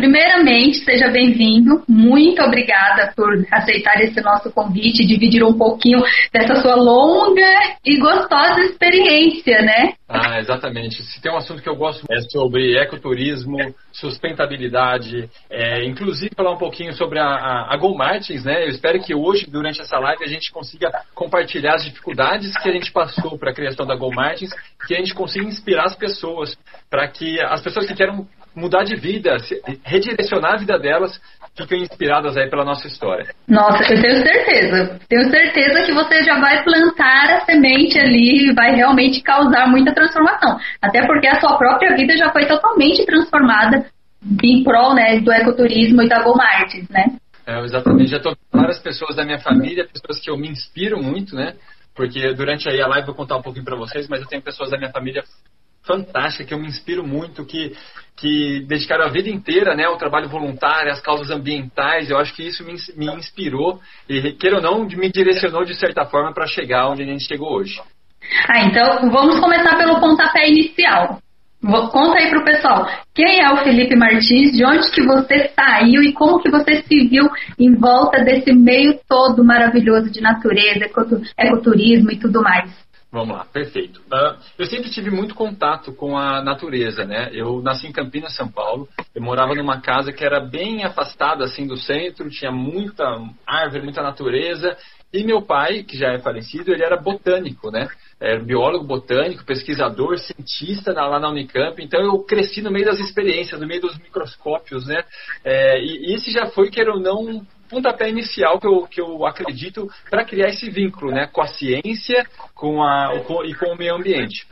primeiramente, seja bem-vindo. Muito obrigada por aceitar esse nosso convite, dividir um pouquinho dessa sua longa e gostosa experiência, né? Ah, exatamente. Se tem um assunto que eu gosto é sobre ecoturismo, sustentabilidade, é, inclusive falar um pouquinho sobre a, a, a Go Martins, né? Eu espero que hoje, durante essa live, a gente consiga compartilhar as dificuldades que a gente passou para a criação da Go Martins, que a gente consiga inspirar as pessoas, para que as pessoas que querem mudar de vida, redirecionar a vida delas, fiquem inspiradas aí pela nossa história. Nossa, eu tenho certeza. Tenho certeza que você já vai plantar a semente ali e vai realmente causar muita transformação. Até porque a sua própria vida já foi totalmente transformada em prol né, do ecoturismo e da Go Martins, né? É, exatamente. Já estou várias pessoas da minha família, pessoas que eu me inspiro muito, né? Porque durante aí a live eu vou contar um pouquinho para vocês, mas eu tenho pessoas da minha família fantástica, que eu me inspiro muito, que, que dedicaram a vida inteira né, ao trabalho voluntário, às causas ambientais. Eu acho que isso me, me inspirou e, queira ou não, me direcionou de certa forma para chegar onde a gente chegou hoje. Ah, então vamos começar pelo pontapé inicial. Vou, conta aí pro pessoal, quem é o Felipe Martins, de onde que você saiu e como que você se viu em volta desse meio todo maravilhoso de natureza, ecoturismo e tudo mais? Vamos lá, perfeito. Uh, eu sempre tive muito contato com a natureza, né? Eu nasci em Campinas, São Paulo. Eu morava numa casa que era bem afastada assim do centro, tinha muita árvore, muita natureza. E meu pai, que já é falecido, ele era botânico, né? Era biólogo botânico, pesquisador, cientista lá na Unicamp. Então eu cresci no meio das experiências, no meio dos microscópios, né? É, e, e esse já foi, queira ou não, pontapé inicial que eu, que eu acredito para criar esse vínculo né, com a ciência com a, com, e com o meio ambiente.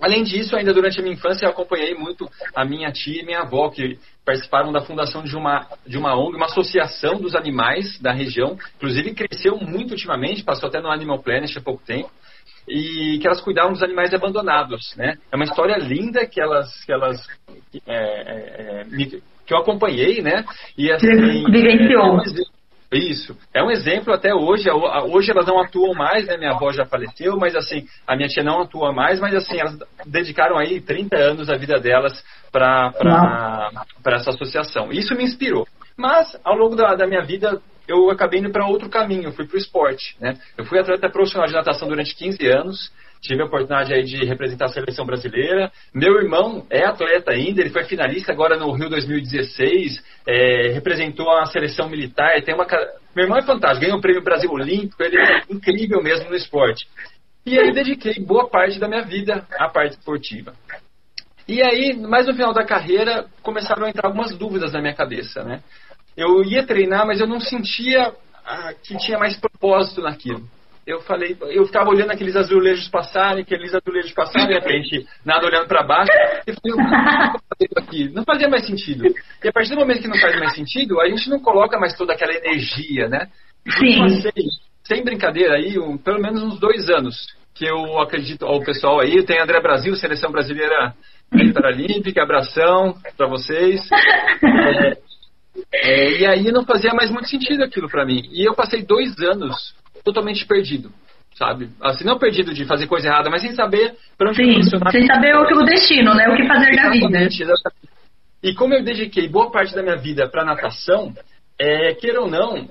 Além disso, ainda durante a minha infância, eu acompanhei muito a minha tia e minha avó, que participaram da fundação de uma, de uma ONG, uma associação dos animais da região. Inclusive, cresceu muito ultimamente, passou até no Animal Planet há pouco tempo. E que elas cuidavam dos animais abandonados, né? É uma história linda que elas, que elas é, é, é, que eu acompanhei, né? E assim, vivenciou. É, isso. É um exemplo até hoje. Hoje elas não atuam mais, né? Minha avó já faleceu, mas assim, a minha tia não atua mais, mas assim, elas dedicaram aí 30 anos da vida delas para essa associação. Isso me inspirou. Mas, ao longo da, da minha vida, eu acabei indo para outro caminho, eu fui para o esporte. Né? Eu fui atleta profissional de natação durante 15 anos, tive a oportunidade aí de representar a seleção brasileira. Meu irmão é atleta ainda, ele foi finalista agora no Rio 2016, é, representou a seleção militar. Tem uma, meu irmão é fantástico, ganhou o prêmio Brasil Olímpico, ele é incrível mesmo no esporte. E aí dediquei boa parte da minha vida à parte esportiva. E aí, mais no final da carreira, começaram a entrar algumas dúvidas na minha cabeça, né? Eu ia treinar, mas eu não sentia ah, que tinha mais propósito naquilo eu falei, eu ficava olhando aqueles azulejos passarem, aqueles azulejos passarem à frente, nada olhando para baixo, e falei, aqui? Não fazia mais sentido. E a partir do momento que não faz mais sentido, a gente não coloca mais toda aquela energia, né? Sim. Passei, sem brincadeira aí, um, pelo menos uns dois anos, que eu acredito ao pessoal aí, tem André Brasil, seleção brasileira paralímpica, abração para vocês. É, é, e aí não fazia mais muito sentido aquilo para mim. E eu passei dois anos totalmente perdido, sabe? Assim, não perdido de fazer coisa errada, mas sem saber para onde Sim, sem saber o que o destino, né? O que fazer da vida. Exatamente. E como eu dediquei boa parte da minha vida para natação, é, queira ou não,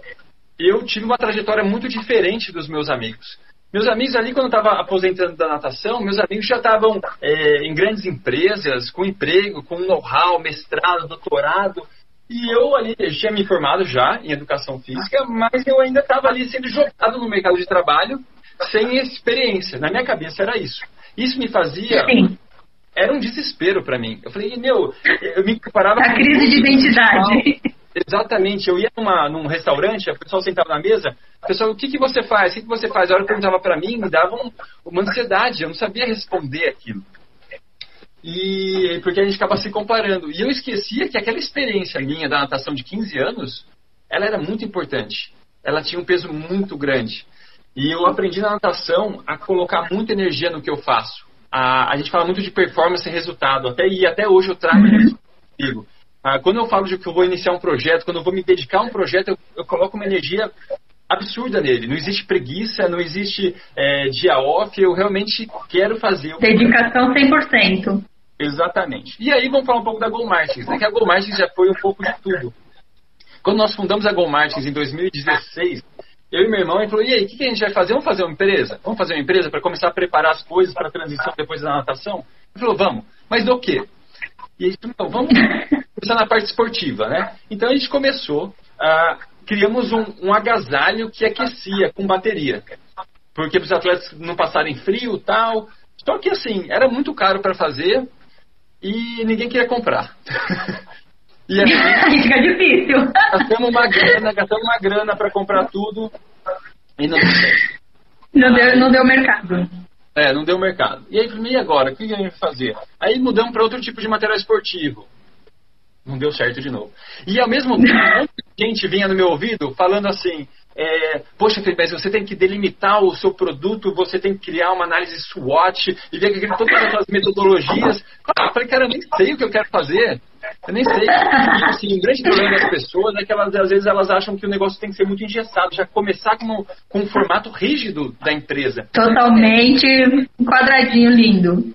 eu tive uma trajetória muito diferente dos meus amigos. Meus amigos ali, quando eu estava aposentando da natação, meus amigos já estavam é, em grandes empresas, com emprego, com know-how, mestrado, doutorado. E eu ali tinha me formado já em educação física, mas eu ainda estava ali sendo jogado no mercado de trabalho sem experiência. Na minha cabeça era isso. Isso me fazia. Sim. Era um desespero para mim. Eu falei, meu, eu me comparava. A crise de identidade. Exatamente. Eu ia numa, num restaurante, o pessoal sentava na mesa, o pessoal, o que, que você faz? O que, que você faz? A hora que perguntava para mim, me dava um, uma ansiedade. Eu não sabia responder aquilo. E porque a gente acaba se comparando. E eu esquecia que aquela experiência minha da natação de 15 anos, ela era muito importante. Ela tinha um peso muito grande. E eu aprendi na natação a colocar muita energia no que eu faço. A, a gente fala muito de performance e resultado. Até, e até hoje eu trago isso comigo. Ah, quando eu falo de que eu vou iniciar um projeto, quando eu vou me dedicar a um projeto, eu, eu coloco uma energia absurda nele. Não existe preguiça, não existe é, dia off. Eu realmente quero fazer. Dedicação 100%. Exatamente. E aí vamos falar um pouco da Go Martins, né? Que a Go Martins já foi um pouco de tudo. Quando nós fundamos a Go Martins em 2016, eu e meu irmão, ele falou, e aí, o que, que, a gente vai fazer? Vamos fazer uma empresa? Vamos fazer uma empresa para começar a preparar as coisas para a transição depois da natação? Ele falou, vamos. Mas do quê? E a gente falou, vamos começar na parte esportiva, né? Então a gente começou, uh, criamos um, um agasalho que aquecia com bateria. Porque para os atletas não passarem frio e tal. Só que assim, era muito caro para fazer e ninguém queria comprar. E aí fica difícil. Gastamos uma grana, gastamos uma grana para comprar tudo e não deu certo. Não deu, não deu mercado. É, não deu mercado. E aí, e agora? O que a gente vai fazer? Aí mudamos para outro tipo de material esportivo. Não deu certo de novo. E ao mesmo tempo, muita gente vinha no meu ouvido falando assim: é, Poxa, Felipe, mas você tem que delimitar o seu produto, você tem que criar uma análise SWOT e ver que todas aquelas metodologias. Eu falei, cara, eu nem sei o que eu quero fazer. Eu nem sei. E, assim, o grande problema das pessoas é que elas, às vezes elas acham que o negócio tem que ser muito engessado, já começar com, com um formato rígido da empresa. Totalmente um quadradinho lindo.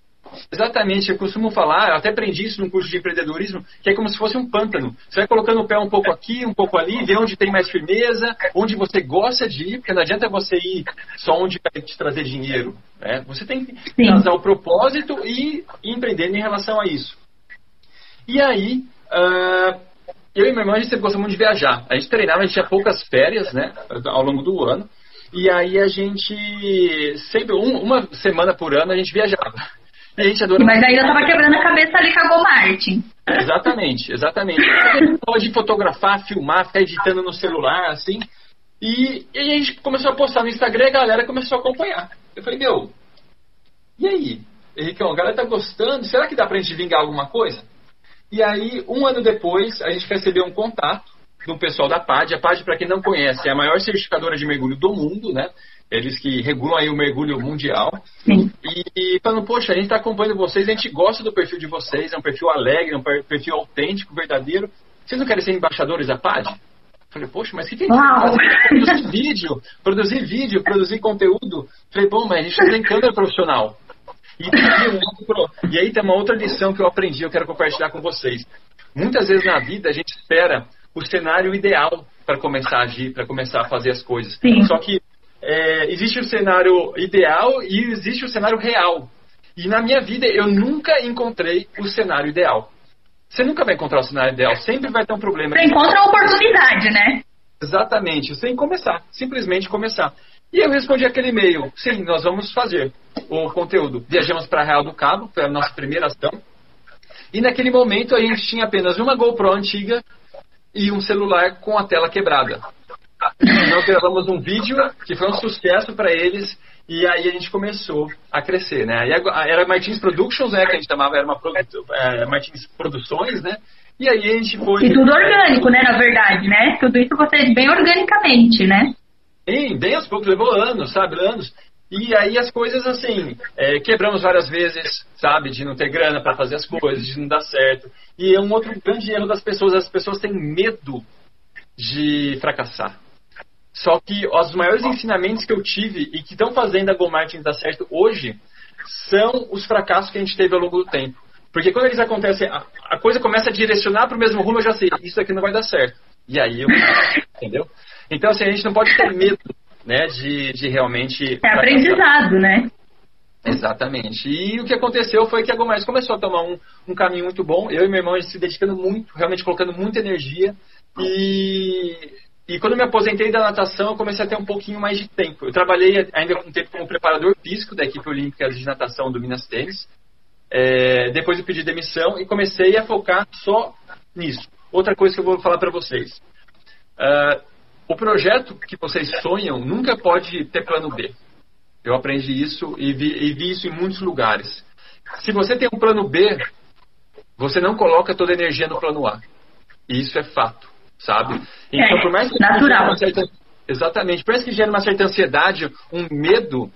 Exatamente, eu costumo falar, eu até aprendi isso num curso de empreendedorismo, que é como se fosse um pântano. Você vai colocando o pé um pouco aqui, um pouco ali, vê onde tem mais firmeza, onde você gosta de ir, porque não adianta você ir só onde vai te trazer dinheiro. Né? Você tem que trazer o propósito e, empreender em relação a isso. E aí, uh, eu e meu irmão, a gente sempre gostou muito de viajar. A gente treinava, a gente tinha poucas férias, né, ao longo do ano. E aí a gente, sempre, um, uma semana por ano, a gente viajava. A gente adorava... Mas ainda estava quebrando a cabeça ali com a Go Martin. Exatamente, exatamente. Pode fotografar, filmar, ficar editando no celular, assim. E, e a gente começou a postar no Instagram e a galera começou a acompanhar. Eu falei, meu, e aí? Henricão, a galera tá gostando, será que dá pra gente vingar alguma coisa? E aí, um ano depois, a gente recebeu um contato do pessoal da PAD. A PAD, para quem não conhece, é a maior certificadora de mergulho do mundo, né? Eles que regulam aí o mergulho mundial. Sim. E, e falando, poxa, a gente está acompanhando vocês, a gente gosta do perfil de vocês, é um perfil alegre, é um perfil autêntico, verdadeiro. Vocês não querem ser embaixadores da PAD? Falei, poxa, mas o que, que a gente? Produzir vídeo, produzir vídeo, produzir conteúdo. Falei, bom, mas a gente não tem câmera profissional. E, e aí tem uma outra lição que eu aprendi, eu quero compartilhar com vocês. Muitas vezes na vida a gente espera o cenário ideal para começar a agir, para começar a fazer as coisas. Sim. Só que é, existe o cenário ideal e existe o cenário real. E na minha vida eu nunca encontrei o cenário ideal. Você nunca vai encontrar o cenário ideal, sempre vai ter um problema. Você encontra a oportunidade, né? Exatamente, que começar, simplesmente começar. E eu respondi aquele e-mail: sim, nós vamos fazer o conteúdo. Viajamos para Real do Cabo, foi a nossa primeira ação. E naquele momento a gente tinha apenas uma GoPro antiga e um celular com a tela quebrada. Nós gravamos um vídeo que foi um sucesso para eles e aí a gente começou a crescer, né? era Martins Productions, né? Que a gente chamava, era uma é, Martins Produções, né? E aí a gente foi. E tudo orgânico, né? Na verdade, né? Tudo isso você bem organicamente, né? Sim, bem aos poucos, levou anos, sabe? Anos. E aí as coisas assim, é, quebramos várias vezes, sabe? De não ter grana para fazer as coisas, de não dar certo. E é um outro grande erro das pessoas, as pessoas têm medo de fracassar. Só que os maiores ensinamentos que eu tive e que estão fazendo a Go Martins dar certo hoje são os fracassos que a gente teve ao longo do tempo. Porque quando eles acontecem, a, a coisa começa a direcionar para o mesmo rumo, eu já sei, isso aqui não vai dar certo. E aí eu. entendeu? Então, assim, a gente não pode ter medo né, de, de realmente. É aprendizado, né? Exatamente. E o que aconteceu foi que a Gomez começou a tomar um, um caminho muito bom. Eu e meu irmão se dedicando muito, realmente colocando muita energia. E, e quando me aposentei da natação, eu comecei a ter um pouquinho mais de tempo. Eu trabalhei ainda um tempo como preparador físico da equipe olímpica de natação do Minas Tênis. É, depois eu pedi demissão e comecei a focar só nisso. Outra coisa que eu vou falar para vocês. Uh, o projeto que vocês sonham nunca pode ter plano B. Eu aprendi isso e vi, e vi isso em muitos lugares. Se você tem um plano B, você não coloca toda a energia no plano A. E isso é fato, sabe? Então, é, por mais que natural. Certa, exatamente. Por mais que gere uma certa ansiedade, um medo,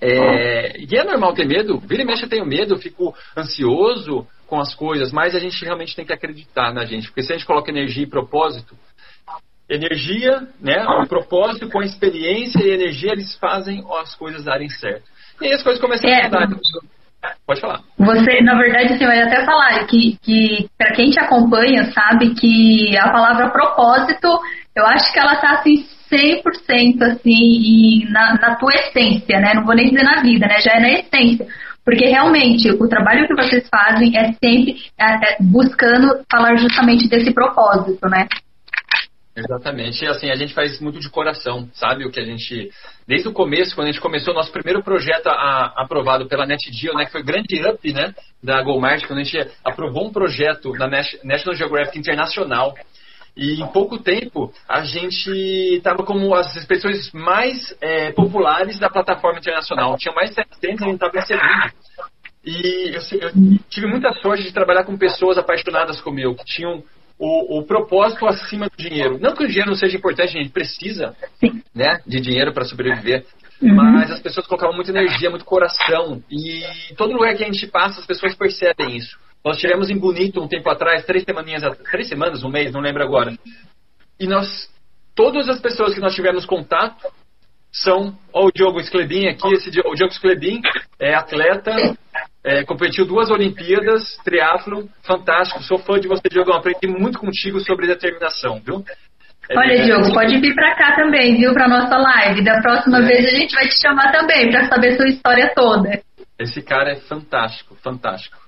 é, e é normal ter medo, vira e mexe eu tenho medo, eu fico ansioso com as coisas, mas a gente realmente tem que acreditar na gente, porque se a gente coloca energia e propósito, energia, né, o propósito com a experiência e energia, eles fazem as coisas darem certo. E aí as coisas começam é. a mudar. Pode falar. Você, na verdade, você vai até falar que, que para quem te acompanha, sabe que a palavra propósito, eu acho que ela está assim 100% assim na, na tua essência, né? Não vou nem dizer na vida, né? Já é na essência. Porque realmente o trabalho que vocês fazem é sempre é, é buscando falar justamente desse propósito, né? Exatamente. E assim, a gente faz muito de coração, sabe? O que a gente. Desde o começo, quando a gente começou o nosso primeiro projeto a, aprovado pela NetGeo, né? Que foi o grande up, né? Da GoMart, quando a gente aprovou um projeto da National Geographic Internacional. E em pouco tempo, a gente estava como as expressões mais é, populares da plataforma internacional. Tinha mais de 700, a gente estava recebendo. E eu, eu, tive muita sorte de trabalhar com pessoas apaixonadas como eu, que tinham o, o, propósito acima do dinheiro. Não que o dinheiro não seja importante, a gente precisa né, de dinheiro para sobreviver. Uhum. Mas as pessoas colocavam muita energia, muito coração. E todo lugar que a gente passa, as pessoas percebem isso. Nós tivemos em Bonito um tempo atrás, três semaninhas, três semanas, um mês, não lembro agora. E nós, todas as pessoas que nós tivemos contato são, ó, o Diogo Sclebin aqui, esse, o Diogo Sclebin é atleta, é, competiu duas Olimpíadas, triatlo, fantástico. Sou fã de você, Diogo. Aprendi muito contigo sobre determinação, viu? É, Olha, Diogo, pode vir para cá também, viu, para nossa live. Da próxima é. vez a gente vai te chamar também para saber sua história toda. Esse cara é fantástico, fantástico.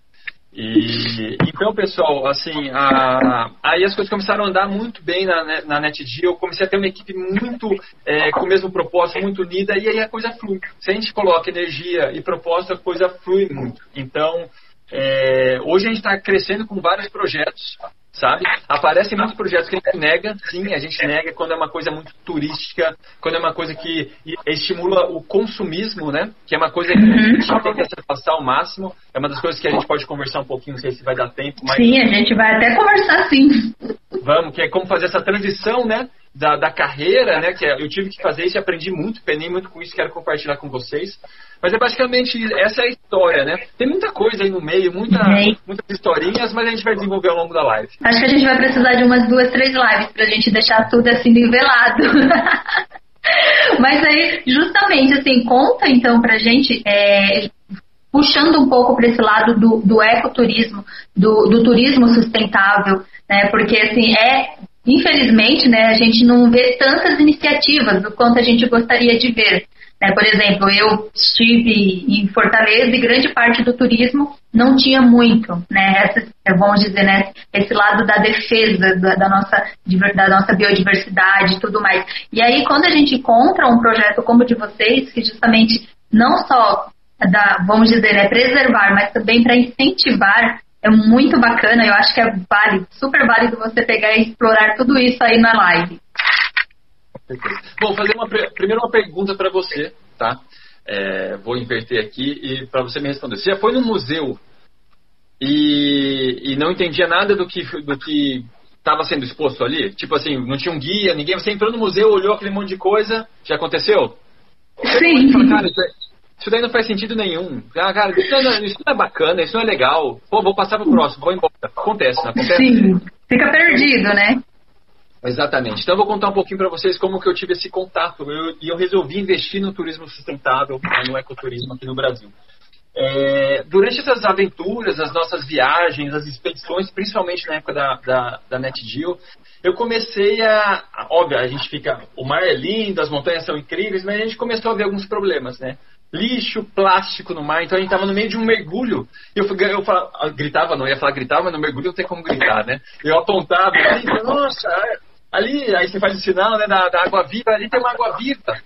E, então, pessoal, assim, a, aí as coisas começaram a andar muito bem na, na NetD. Eu comecei a ter uma equipe muito é, com o mesmo propósito, muito unida, e aí a coisa flui. Se a gente coloca energia e propósito, a coisa flui muito. Então, é, hoje a gente está crescendo com vários projetos sabe? Aparecem muitos projetos que a gente nega, sim, a gente nega quando é uma coisa muito turística, quando é uma coisa que estimula o consumismo, né? Que é uma coisa que a gente uhum. tem que se afastar ao máximo. É uma das coisas que a gente pode conversar um pouquinho, não sei se vai dar tempo, mas... Sim, a gente vai até conversar sim. Vamos, que é como fazer essa transição, né? Da, da carreira, né? Que é, eu tive que fazer isso e aprendi muito, penei muito com isso, quero compartilhar com vocês. Mas é basicamente essa é a história, né? Tem muita coisa aí no meio, muita, muitas historinhas, mas a gente vai desenvolver ao longo da live. Acho que a gente vai precisar de umas duas, três lives pra gente deixar tudo assim nivelado. mas aí, justamente, assim, conta então pra gente, é, puxando um pouco para esse lado do, do ecoturismo, do, do turismo sustentável, né? Porque assim, é infelizmente, né, a gente não vê tantas iniciativas do quanto a gente gostaria de ver. Né? Por exemplo, eu estive em Fortaleza e grande parte do turismo não tinha muito, né? Essa, é vamos dizer, né? Esse lado da defesa da, da, nossa, da nossa biodiversidade e tudo mais. E aí, quando a gente encontra um projeto como o de vocês, que justamente não só da, vamos dizer, é preservar, mas também para incentivar é muito bacana, eu acho que é válido, super válido você pegar e explorar tudo isso aí na live. Bom, fazer uma, primeiro uma pergunta para você, tá? É, vou inverter aqui e para você me responder. Você já foi no museu e, e não entendia nada do que do que estava sendo exposto ali? Tipo assim, não tinha um guia, ninguém. Você entrou no museu, olhou aquele monte de coisa, já aconteceu? Sim. Fala, cara, isso, é, isso, daí não faz sentido nenhum. Ah, cara, isso não, é, isso não, é bacana, isso não é legal. Pô, vou passar pro próximo, vou embora. Acontece, não acontece? Sim. Fica perdido, né? Exatamente. Então eu vou contar um pouquinho para vocês como que eu tive esse contato eu, e eu resolvi investir no turismo sustentável, né, no ecoturismo aqui no Brasil. É, durante essas aventuras, as nossas viagens, as expedições, principalmente na época da, da, da NetGeo, eu comecei a. Óbvio, a gente fica. O mar é lindo, as montanhas são incríveis, mas a gente começou a ver alguns problemas, né? Lixo, plástico no mar, então a gente estava no meio de um mergulho. Eu, eu falava, gritava, não ia falar gritava, mas no mergulho não tem como gritar, né? Eu apontava, assim, nossa, Ali, aí você faz o sinal né, da, da água viva, ali tem uma água viva.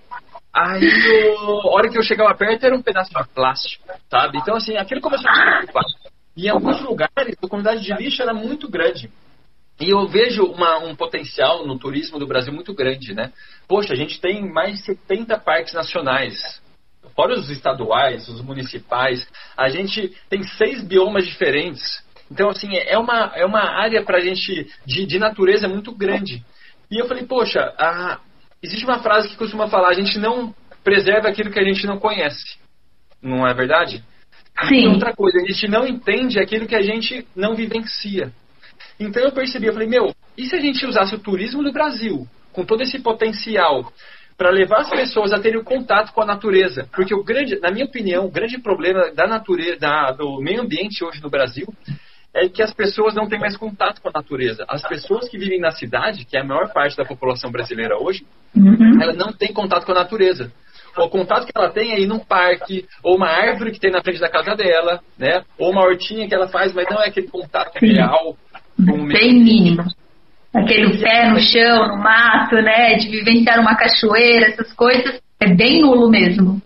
Aí, a hora que eu chegava perto, era um pedaço de plástico, sabe? Então, assim, aquilo começou a me preocupar. E em alguns lugares, a comunidade de lixo era muito grande. E eu vejo uma, um potencial no turismo do Brasil muito grande, né? Poxa, a gente tem mais de 70 parques nacionais, fora os estaduais, os municipais. A gente tem seis biomas diferentes. Então, assim, é uma, é uma área para a gente de, de natureza muito grande. E eu falei, poxa, a... existe uma frase que costuma falar, a gente não preserva aquilo que a gente não conhece. Não é verdade? Sim. E outra coisa, a gente não entende aquilo que a gente não vivencia. Então eu percebi, eu falei, meu, e se a gente usasse o turismo do Brasil, com todo esse potencial, para levar as pessoas a terem contato com a natureza. Porque o grande, na minha opinião, o grande problema da natureza, da, do meio ambiente hoje no Brasil é que as pessoas não têm mais contato com a natureza. As pessoas que vivem na cidade, que é a maior parte da população brasileira hoje, uhum. ela não tem contato com a natureza. O contato que ela tem é ir num parque, ou uma árvore que tem na frente da casa dela, né? Ou uma hortinha que ela faz, mas não é aquele contato Sim. real. Bem mínimo aquele pé no chão, no mato, né? De vivenciar uma cachoeira, essas coisas, é bem nulo mesmo.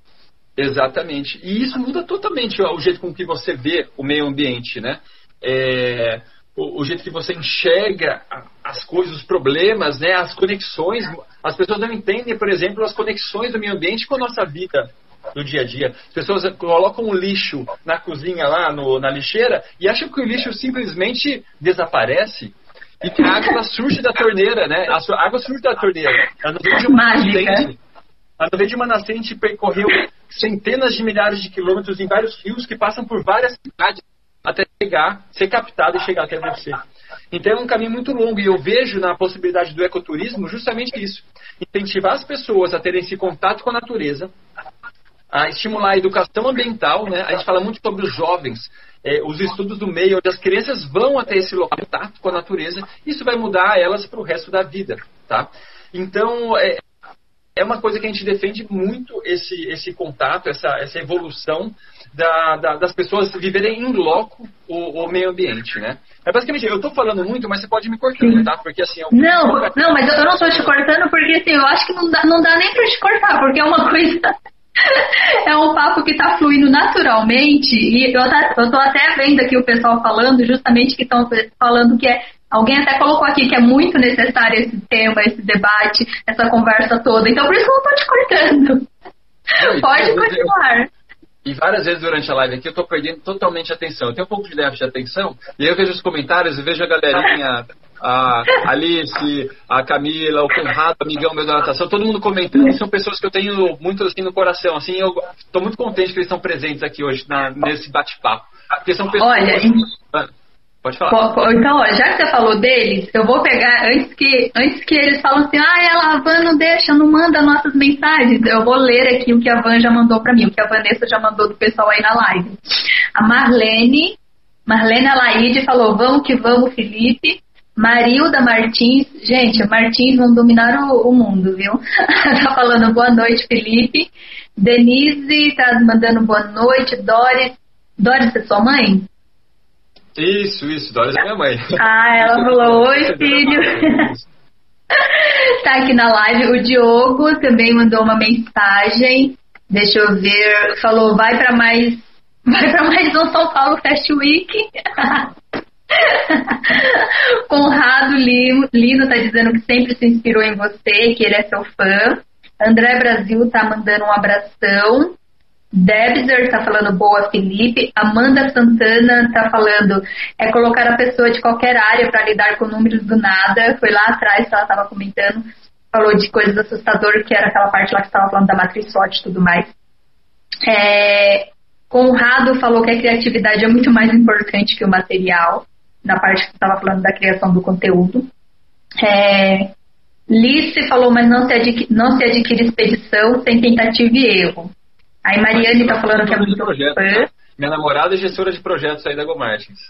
Exatamente. E isso muda totalmente ó, o jeito com que você vê o meio ambiente, né? É, o, o, jeito que você enxerga as coisas, os problemas, né? As conexões. As pessoas não entendem, por exemplo, as conexões do meio ambiente com a nossa vida no dia a dia. As pessoas colocam o lixo na cozinha lá, no, na lixeira, e acham que o lixo simplesmente desaparece e que a água surge da torneira, né? A água surge da torneira. Ela não veio de uma Mágica. nascente. Ela não veio de uma nascente percorreu centenas de milhares de quilômetros em vários rios que passam por várias cidades até chegar, ser captado e chegar até você. Então é um caminho muito longo e eu vejo na possibilidade do ecoturismo justamente isso. Incentivar as pessoas a terem esse contato com a natureza, a estimular a educação ambiental, né? A gente fala muito sobre os jovens, é, os estudos do meio, onde as crianças vão até esse local contato com a natureza, isso vai mudar elas para o resto da vida, tá? Então, é, é uma coisa que a gente defende muito esse, esse contato, essa, essa evolução da, da, das pessoas viverem em loco o, o, meio ambiente, né? É basicamente, eu estou falando muito, mas você pode me cortar, tá? Porque assim... Eu... Não, não, mas eu não estou te cortando porque assim, eu acho que não dá, não dá nem para te cortar, porque é uma coisa é um papo que está fluindo naturalmente e eu, tá, tô até vendo aqui o pessoal falando justamente que estão falando que é Alguém até colocou aqui que é muito necessário esse tema, esse debate, essa conversa toda. Então, por isso que eu não estou te cortando. Pode continuar. E várias vezes durante a live aqui eu estou perdendo totalmente a atenção. Eu tenho um pouco de déficit de atenção, e aí eu vejo os comentários e vejo a galerinha a Alice, a Camila, o Conrado, amigão meu da natação, todo mundo comentando, são pessoas que eu tenho muito assim no coração, assim, eu estou muito contente que eles estão presentes aqui hoje na, nesse bate-papo, porque são pessoas... Olha, ah, Pode falar. Então, ó, já que você falou deles, eu vou pegar, antes que, antes que eles falam assim, ah, a Van não deixa, não manda nossas mensagens, eu vou ler aqui o que a Van já mandou para mim, o que a Vanessa já mandou do pessoal aí na live. A Marlene, Marlene Alaide falou, vamos que vamos, Felipe. Marilda Martins, gente, Martins vão dominar o, o mundo, viu? tá falando boa noite, Felipe. Denise tá mandando boa noite. Doris, Doris é sua mãe? Isso, isso, Doris é minha mãe. Ah, ela falou: Oi, filho. tá aqui na live. O Diogo também mandou uma mensagem. Deixa eu ver. Falou: vai para mais. Vai para mais um São Paulo Fast Week. Conrado Lino, Lino tá dizendo que sempre se inspirou em você, que ele é seu fã. André Brasil tá mandando um abração. Debzer tá falando boa, Felipe. Amanda Santana tá falando é colocar a pessoa de qualquer área para lidar com números do nada. Foi lá atrás que ela tava comentando, falou de coisas assustadoras, que era aquela parte lá que estava falando da matriz SWOT e tudo mais. É, Conrado falou que a criatividade é muito mais importante que o material na parte que estava falando da criação do conteúdo. É, Lice falou, mas não se, não se adquire expedição sem tentativa e erro. Aí Mariane está falando que é muito projeto, fã. Né? Minha namorada é gestora de projetos aí da Go Martins.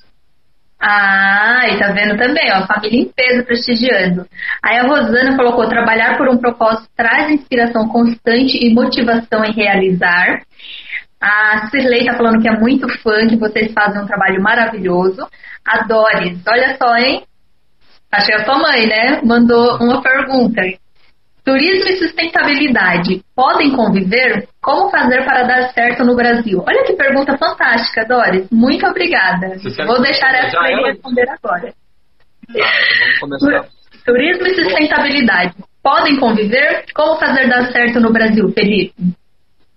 Ah, e tá vendo também, ó, família em peso prestigiando. Aí a Rosana colocou: trabalhar por um propósito traz inspiração constante e motivação em realizar. A Cirlei tá falando que é muito fã, que vocês fazem um trabalho maravilhoso. A Doris, olha só, hein? É a sua mãe, né? Mandou uma pergunta. Turismo e sustentabilidade podem conviver? Como fazer para dar certo no Brasil? Olha que pergunta fantástica, Doris. Muito obrigada. Vou deixar essa para ele responder agora. Ah, então vamos começar. Turismo e sustentabilidade podem conviver? Como fazer dar certo no Brasil, Felipe?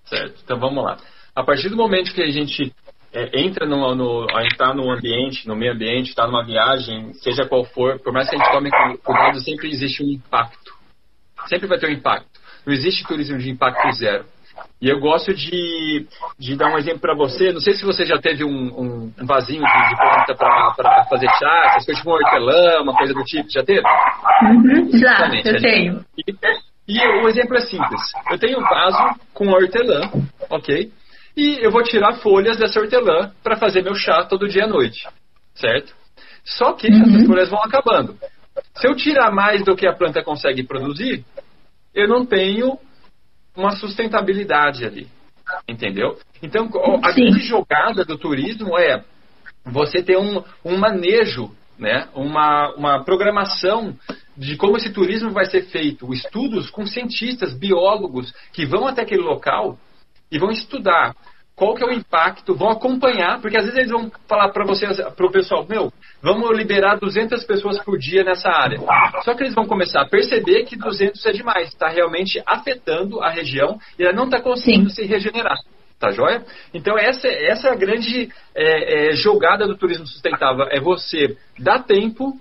Certo, então vamos lá. A partir do momento que a gente é, entra no, no, entrar no ambiente, no meio ambiente, está numa viagem, seja qual for, por mais que a gente tome cuidado, sempre existe um impacto. Sempre vai ter um impacto. Não existe turismo de impacto zero. E eu gosto de, de dar um exemplo para você. Não sei se você já teve um, um, um vasinho de, de planta para fazer chá, essas coisas tipo um hortelã, uma coisa do tipo. Já teve? Uhum, já, eu tenho. E, E o exemplo é simples. Eu tenho um vaso com hortelã, ok? E eu vou tirar folhas dessa hortelã para fazer meu chá todo dia à noite, certo? Só que uhum. essas folhas vão acabando. Se eu tirar mais do que a planta consegue produzir, eu não tenho uma sustentabilidade ali. Entendeu? Então, a Sim. grande jogada do turismo é você ter um, um manejo, né? uma, uma programação de como esse turismo vai ser feito, estudos com cientistas, biólogos que vão até aquele local e vão estudar qual que é o impacto, vão acompanhar, porque às vezes eles vão falar para vocês, para o pessoal, meu, vamos liberar 200 pessoas por dia nessa área. Só que eles vão começar a perceber que 200 é demais, está realmente afetando a região e ela não está conseguindo Sim. se regenerar. Tá joia? Então essa, essa é a grande é, é, jogada do turismo sustentável, é você dar tempo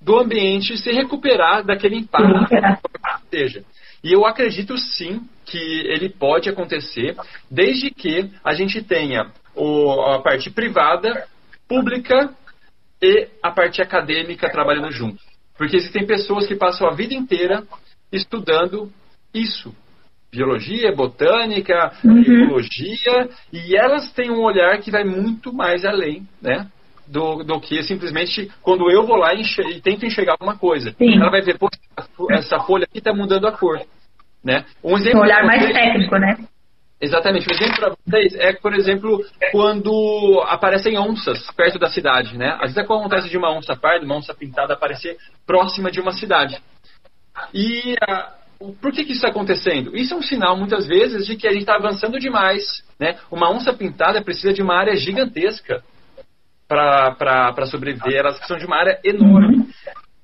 do ambiente se recuperar daquele impacto que seja. E eu acredito sim que ele pode acontecer, desde que a gente tenha o, a parte privada, pública e a parte acadêmica trabalhando junto. Porque existem pessoas que passam a vida inteira estudando isso. Biologia, botânica, uhum. ecologia, e elas têm um olhar que vai muito mais além, né? Do, do que simplesmente quando eu vou lá e, e tento enxergar alguma coisa. Sim. Ela vai ver, pô, essa folha aqui está mudando a cor. Né? Um, exemplo um olhar mais vocês, técnico, né? Exatamente. Um exemplo para vocês é, por exemplo, quando aparecem onças perto da cidade. Né? Às vezes acontece de uma onça parda, uma onça pintada aparecer próxima de uma cidade. E uh, por que, que isso está acontecendo? Isso é um sinal, muitas vezes, de que a gente está avançando demais. Né? Uma onça pintada precisa de uma área gigantesca para sobreviver. Elas precisam de uma área enorme. Uhum.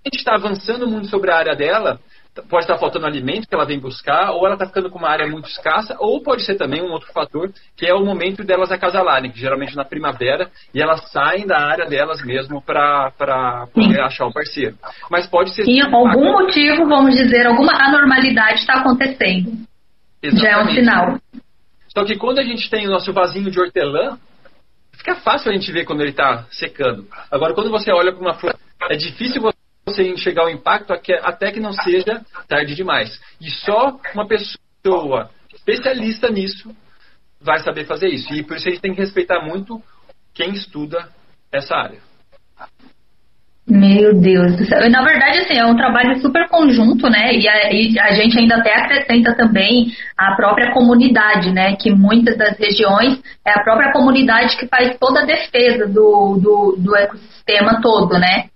A gente está avançando muito sobre a área dela, pode estar faltando alimento que ela vem buscar, ou ela está ficando com uma área muito escassa, ou pode ser também um outro fator, que é o momento delas acasalarem, que geralmente na primavera, e elas saem da área delas mesmo para poder achar um parceiro. Mas pode ser. Sim, algum motivo, vamos dizer, alguma anormalidade está acontecendo. Exatamente. Já é um sinal. Só que quando a gente tem o nosso vasinho de hortelã, fica fácil a gente ver quando ele está secando. Agora, quando você olha para uma flor, é difícil você enxergar o impacto até que não seja tarde demais. E só uma pessoa especialista nisso vai saber fazer isso. E por isso a gente tem que respeitar muito quem estuda essa área. Meu Deus do céu. Na verdade, assim, é um trabalho super conjunto, né? E a, e a, gente ainda até acrescenta também a própria comunidade, né? Que muitas das regiões é a própria comunidade que faz toda a defesa do, do, do ecossistema todo, né?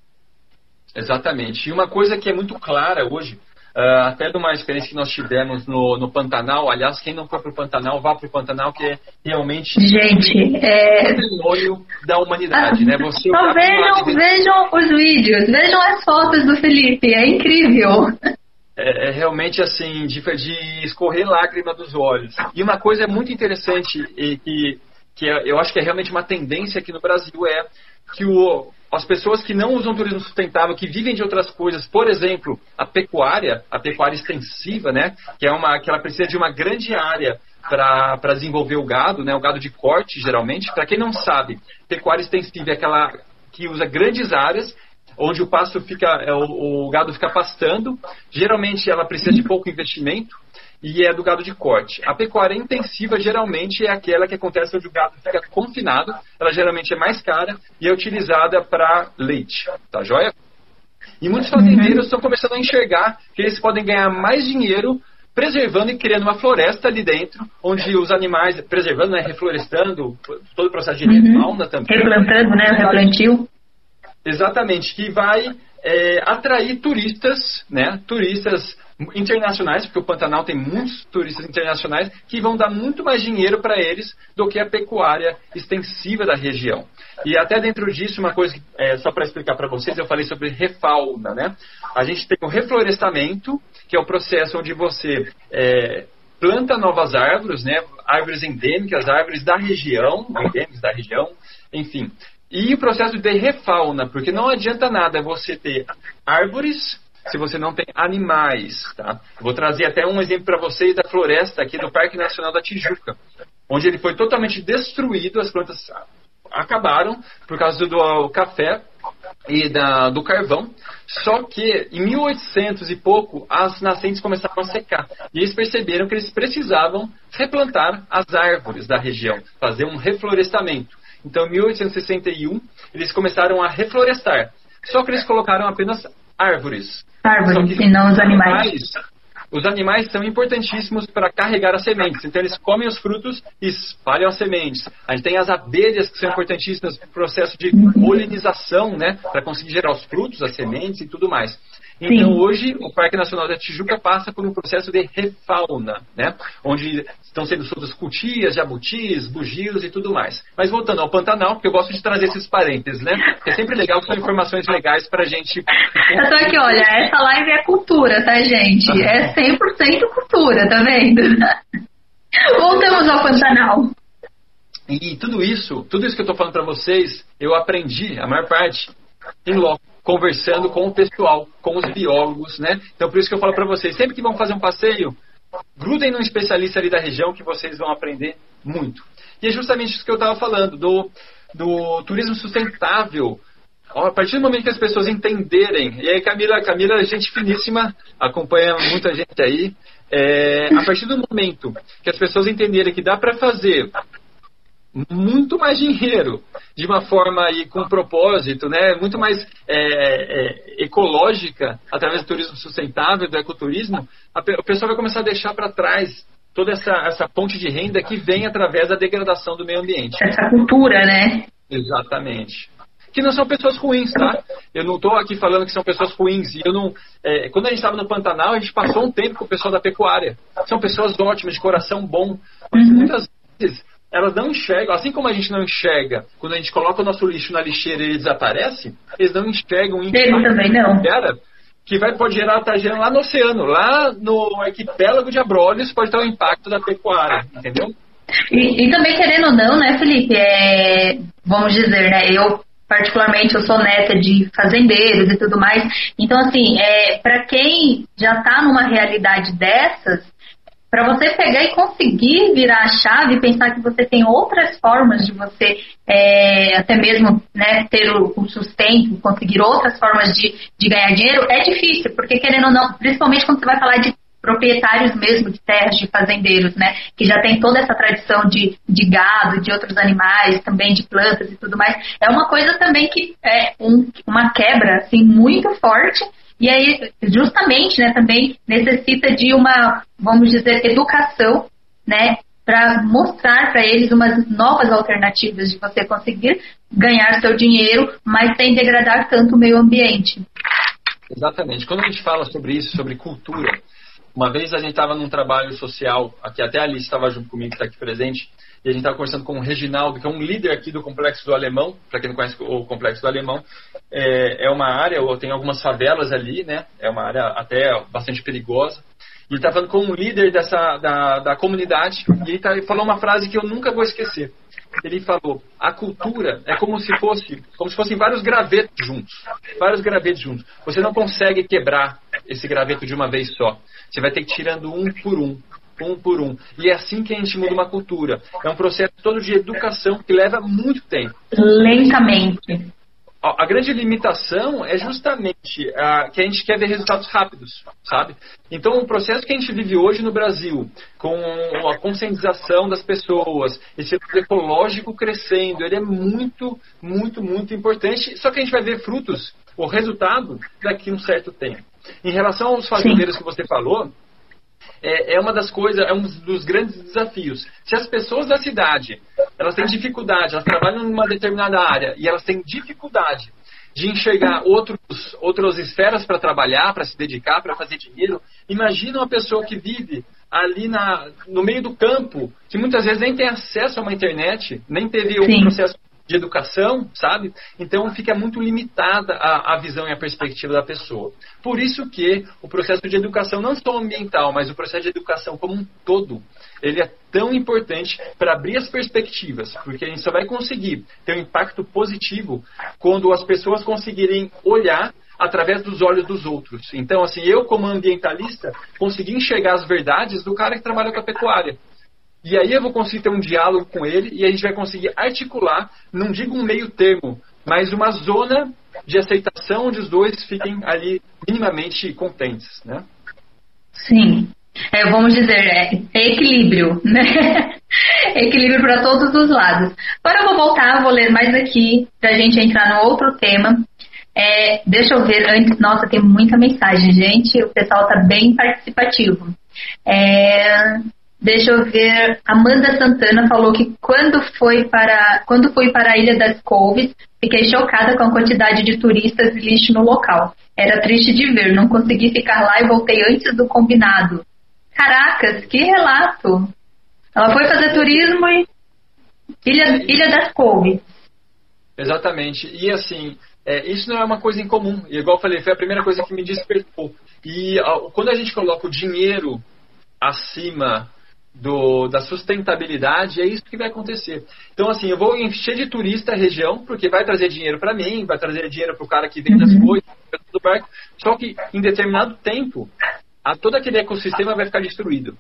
Exatamente. E uma coisa que é muito clara hoje, uh, até de uma experiência que nós tivemos no, no Pantanal, aliás, quem não for para o Pantanal, vá para o Pantanal, que é realmente Gente, é... patrimônio da humanidade, né? Você Só vejam, vejam os vídeos, vejam as fotos do Felipe, é incrível. É, é, realmente assim, de, de, escorrer lágrima dos olhos. E uma coisa muito interessante e que, que é, eu acho que é realmente uma tendência aqui no Brasil é que o, as pessoas que não usam turismo sustentável, que vivem de outras coisas, por exemplo, a pecuária, a pecuária extensiva, né, que é uma que ela precisa de uma grande área para desenvolver o gado, né, o gado de corte, geralmente. Para quem não sabe, pecuária extensiva é aquela que usa grandes áreas onde o pasto fica, é, o, o gado fica pastando. Geralmente ela precisa de pouco investimento e é do gado de corte. A pecuária intensiva geralmente é aquela que acontece onde o gado fica confinado, ela geralmente é mais cara e é utilizada para leite, tá joia? E muitos fazendeiros estão começando a enxergar que eles podem ganhar mais dinheiro preservando e criando uma floresta ali dentro, onde os animais, preservando, né, reflorestando, todo o processo de uhum. fauna também. Replantando, né, replantio. Exatamente, que vai é, atrair turistas, né, turistas internacionais, porque o Pantanal tem muitos turistas internacionais que vão dar muito mais dinheiro para eles do que a pecuária extensiva da região. E até dentro disso, uma coisa, é, só para explicar para vocês, eu falei sobre refauna, né? A gente tem o reflorestamento, que é o processo onde você é, planta novas árvores, né? Árvores endêmicas, árvores da região, endêmicas da região, enfim. E o processo de refauna, porque não adianta nada você ter árvores se você não tem animais. Tá? Vou trazer até um exemplo para vocês da floresta aqui no Parque Nacional da Tijuca, onde ele foi totalmente destruído, as plantas acabaram por causa do café e da, do carvão. Só que em 1800 e pouco as nascentes começaram a secar e eles perceberam que eles precisavam replantar as árvores da região, fazer um reflorestamento. Então, em 1861 eles começaram a reflorestar. Só que eles colocaram apenas árvores. Árvores, e não os animais. Os animais são importantíssimos para carregar as sementes. Então, eles comem os frutos e espalham as sementes. A gente tem as abelhas, que são importantíssimas no processo de polinização, né? Para conseguir gerar os frutos, as sementes e tudo mais. Então, Sim. hoje, o Parque Nacional da Tijuca passa por um processo de refauna, né? onde estão sendo soltas cutias, jabutis, bugios e tudo mais. Mas voltando ao Pantanal, porque eu gosto de trazer esses parênteses, né? É sempre legal que são informações legais para a gente. Eu tô aqui, olha, essa live é cultura, tá, gente? É 100% cultura, tá vendo? Voltamos ao Pantanal. E tudo isso, tudo isso que eu estou falando para vocês, eu aprendi, a maior parte, em loco conversando com o pessoal, com os biólogos, né? Então por isso que eu falo para vocês, sempre que vão fazer um passeio, grudem num especialista ali da região que vocês vão aprender muito. E é justamente isso que eu estava falando, do, do turismo sustentável. A partir do momento que as pessoas entenderem, e aí Camila, Camila é gente finíssima, acompanha muita gente aí, é, a partir do momento que as pessoas entenderem que dá para fazer muito mais dinheiro de uma forma aí com propósito, né, muito mais é, é, ecológica através do turismo sustentável, do ecoturismo, a, o pessoal vai começar a deixar para trás toda essa, essa ponte de renda que vem através da degradação do meio ambiente. Essa cultura, né? Exatamente. Que não são pessoas ruins, tá? Eu não estou aqui falando que são pessoas ruins. E eu não, é, quando a gente estava no Pantanal, a gente passou um tempo com o pessoal da pecuária. São pessoas ótimas, de coração bom. Mas uhum. muitas vezes elas não enxergam, assim como a gente não enxerga quando a gente coloca o nosso lixo na lixeira e ele desaparece, eles não enxergam em Ele também não. Gera, que vai pode gerar, tá gerando lá no oceano, lá no arquipélago de Abrolhos, pode ter o um impacto da pecuária, entendeu? E, e, também querendo ou não, né, Felipe, é, vamos dizer, né, eu particularmente eu sou neta de fazendeiros e tudo mais, então assim, é, para quem já está numa realidade dessas, para você pegar e conseguir virar a chave e pensar que você tem outras formas de você é, até mesmo né, ter o, o, sustento, conseguir outras formas de, de ganhar dinheiro, é difícil, porque querendo ou não, principalmente quando você vai falar de proprietários mesmo de terras, de fazendeiros, né, que já tem toda essa tradição de, de gado, de outros animais, também de plantas e tudo mais, é uma coisa também que é um, uma quebra assim muito forte e aí, justamente, né, também necessita de uma, vamos dizer, educação, né, para mostrar para eles umas novas alternativas de você conseguir ganhar seu dinheiro, mas sem degradar tanto o meio ambiente. Exatamente. Quando a gente fala sobre isso, sobre cultura, uma vez a gente estava num trabalho social, aqui até a Alice estava junto comigo, está aqui presente, e a gente estava conversando com o Reginaldo, que é um líder aqui do Complexo do Alemão, para quem não conhece o Complexo do Alemão, é, é uma área, ou tem algumas favelas ali, né? É uma área até bastante perigosa. E ele está falando com um líder dessa, da, da comunidade, e ele tá, falou uma frase que eu nunca vou esquecer. Ele falou: a cultura é como se fosse, como se fossem vários gravetos juntos, vários gravetos juntos. Você não consegue quebrar esse graveto de uma vez só. Você vai ter que ir tirando um por um um por um. E é assim que a gente muda uma cultura. É um processo todo de educação que leva muito tempo. Lentamente. A grande limitação é justamente a, que a gente quer ver resultados rápidos, sabe? Então, o processo que a gente vive hoje no Brasil, com a conscientização das pessoas, esse ecológico crescendo, ele é muito, muito, muito importante. Só que a gente vai ver frutos, o resultado, daqui a um certo tempo. Em relação aos fazendeiros que você falou, é, é uma das coisas, é um dos grandes desafios. Se as pessoas da cidade elas têm dificuldade, elas trabalham numa determinada área e elas têm dificuldade de enxergar outros, outras esferas para trabalhar, para se dedicar, para fazer dinheiro. Imagina uma pessoa que vive ali na, no meio do campo, que muitas vezes nem tem acesso a uma internet, nem teve um Sim. processo de educação, sabe? Então fica muito limitada a, a, visão e a perspectiva da pessoa. Por isso que o processo de educação, não só ambiental, mas o processo de educação como um todo, ele é tão importante para abrir as perspectivas, porque a gente só vai conseguir ter um impacto positivo quando as pessoas conseguirem olhar através dos olhos dos outros. Então, assim, eu como ambientalista consegui enxergar as verdades do cara que trabalha com a pecuária. E aí eu vou conseguir ter um diálogo com ele e a gente vai conseguir articular, não digo um meio termo, mas uma zona de aceitação onde os dois fiquem ali minimamente contentes, né? Sim. É, vamos dizer, é, equilíbrio, né? equilíbrio para todos os lados. Agora eu vou voltar, vou ler mais aqui para a gente entrar no outro tema. É, deixa eu ver antes. Nossa, tem muita mensagem, gente. O pessoal está bem participativo. É, deixa eu ver. Amanda Santana falou que quando foi para quando fui para a Ilha das Couves, fiquei chocada com a quantidade de turistas e lixo no local. Era triste de ver, não consegui ficar lá e voltei antes do combinado. Caracas, que relato! Ela foi fazer turismo e Ilha, Ilha das Couves. Exatamente. E assim, é, isso não é uma coisa incomum. E igual eu falei, foi a primeira coisa que me despertou. E a, quando a gente coloca o dinheiro acima do, da sustentabilidade, é isso que vai acontecer. Então, assim, eu vou encher de turista a região, porque vai trazer dinheiro para mim, vai trazer dinheiro para o cara que vende as uhum. coisas do barco. Só que em determinado tempo, a, todo aquele ecossistema vai ficar destruído.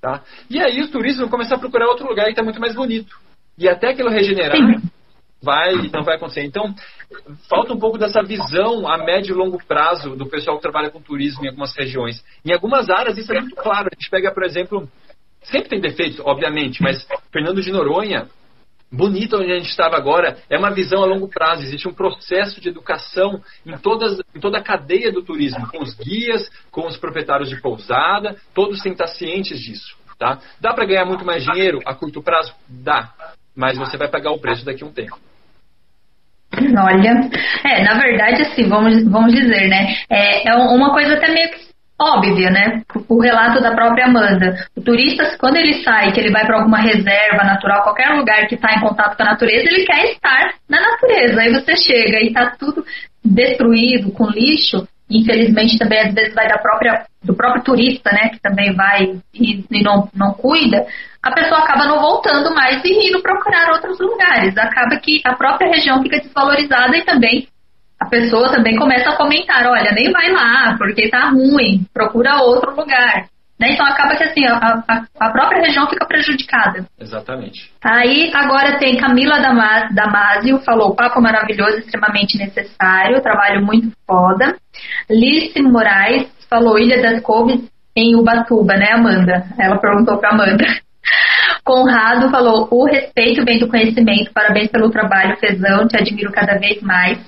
Tá? E aí os turistas vão começar a procurar outro lugar que está muito mais bonito. E até aquilo regenerar, vai não vai acontecer. Então, falta um pouco dessa visão a médio e longo prazo do pessoal que trabalha com turismo em algumas regiões. Em algumas áreas isso é muito claro. A gente pega, por exemplo, sempre tem defeitos, obviamente, mas Fernando de Noronha, bonito onde a gente estava agora, é uma visão a longo prazo. Existe um processo de educação em, todas, em toda a cadeia do turismo, com os guias, com os proprietários de pousada, todos têm que estar cientes disso. Tá? Dá para ganhar muito mais dinheiro a curto prazo? Dá, mas você vai pagar o preço daqui a um tempo. Olha, é, na verdade, assim, vamos, vamos dizer, né? É, é uma coisa até meio que óbvia, né? O relato da própria Amanda. O turista, quando ele sai, que ele vai para alguma reserva natural, qualquer lugar que está em contato com a natureza, ele quer estar na natureza. Aí você chega e está tudo destruído, com lixo. Infelizmente também às vezes vai da própria, do próprio turista, né? Que também vai e, e não, não cuida. A pessoa acaba não voltando mais e indo procurar outros lugares. Acaba que a própria região fica desvalorizada e também a pessoa também começa a comentar, olha, nem vai lá, porque tá ruim, procura outro lugar. Né? Então acaba que assim, a, a, a, própria região fica prejudicada. Exatamente. Aí agora tem Camila Damasio, falou papo maravilhoso, extremamente necessário, trabalho muito foda. Lice Moraes falou Ilha das Couves em Ubatuba, né, Amanda? Ela perguntou para Amanda. Conrado falou: o respeito vem do conhecimento, parabéns pelo trabalho, Fezão, te admiro cada vez mais.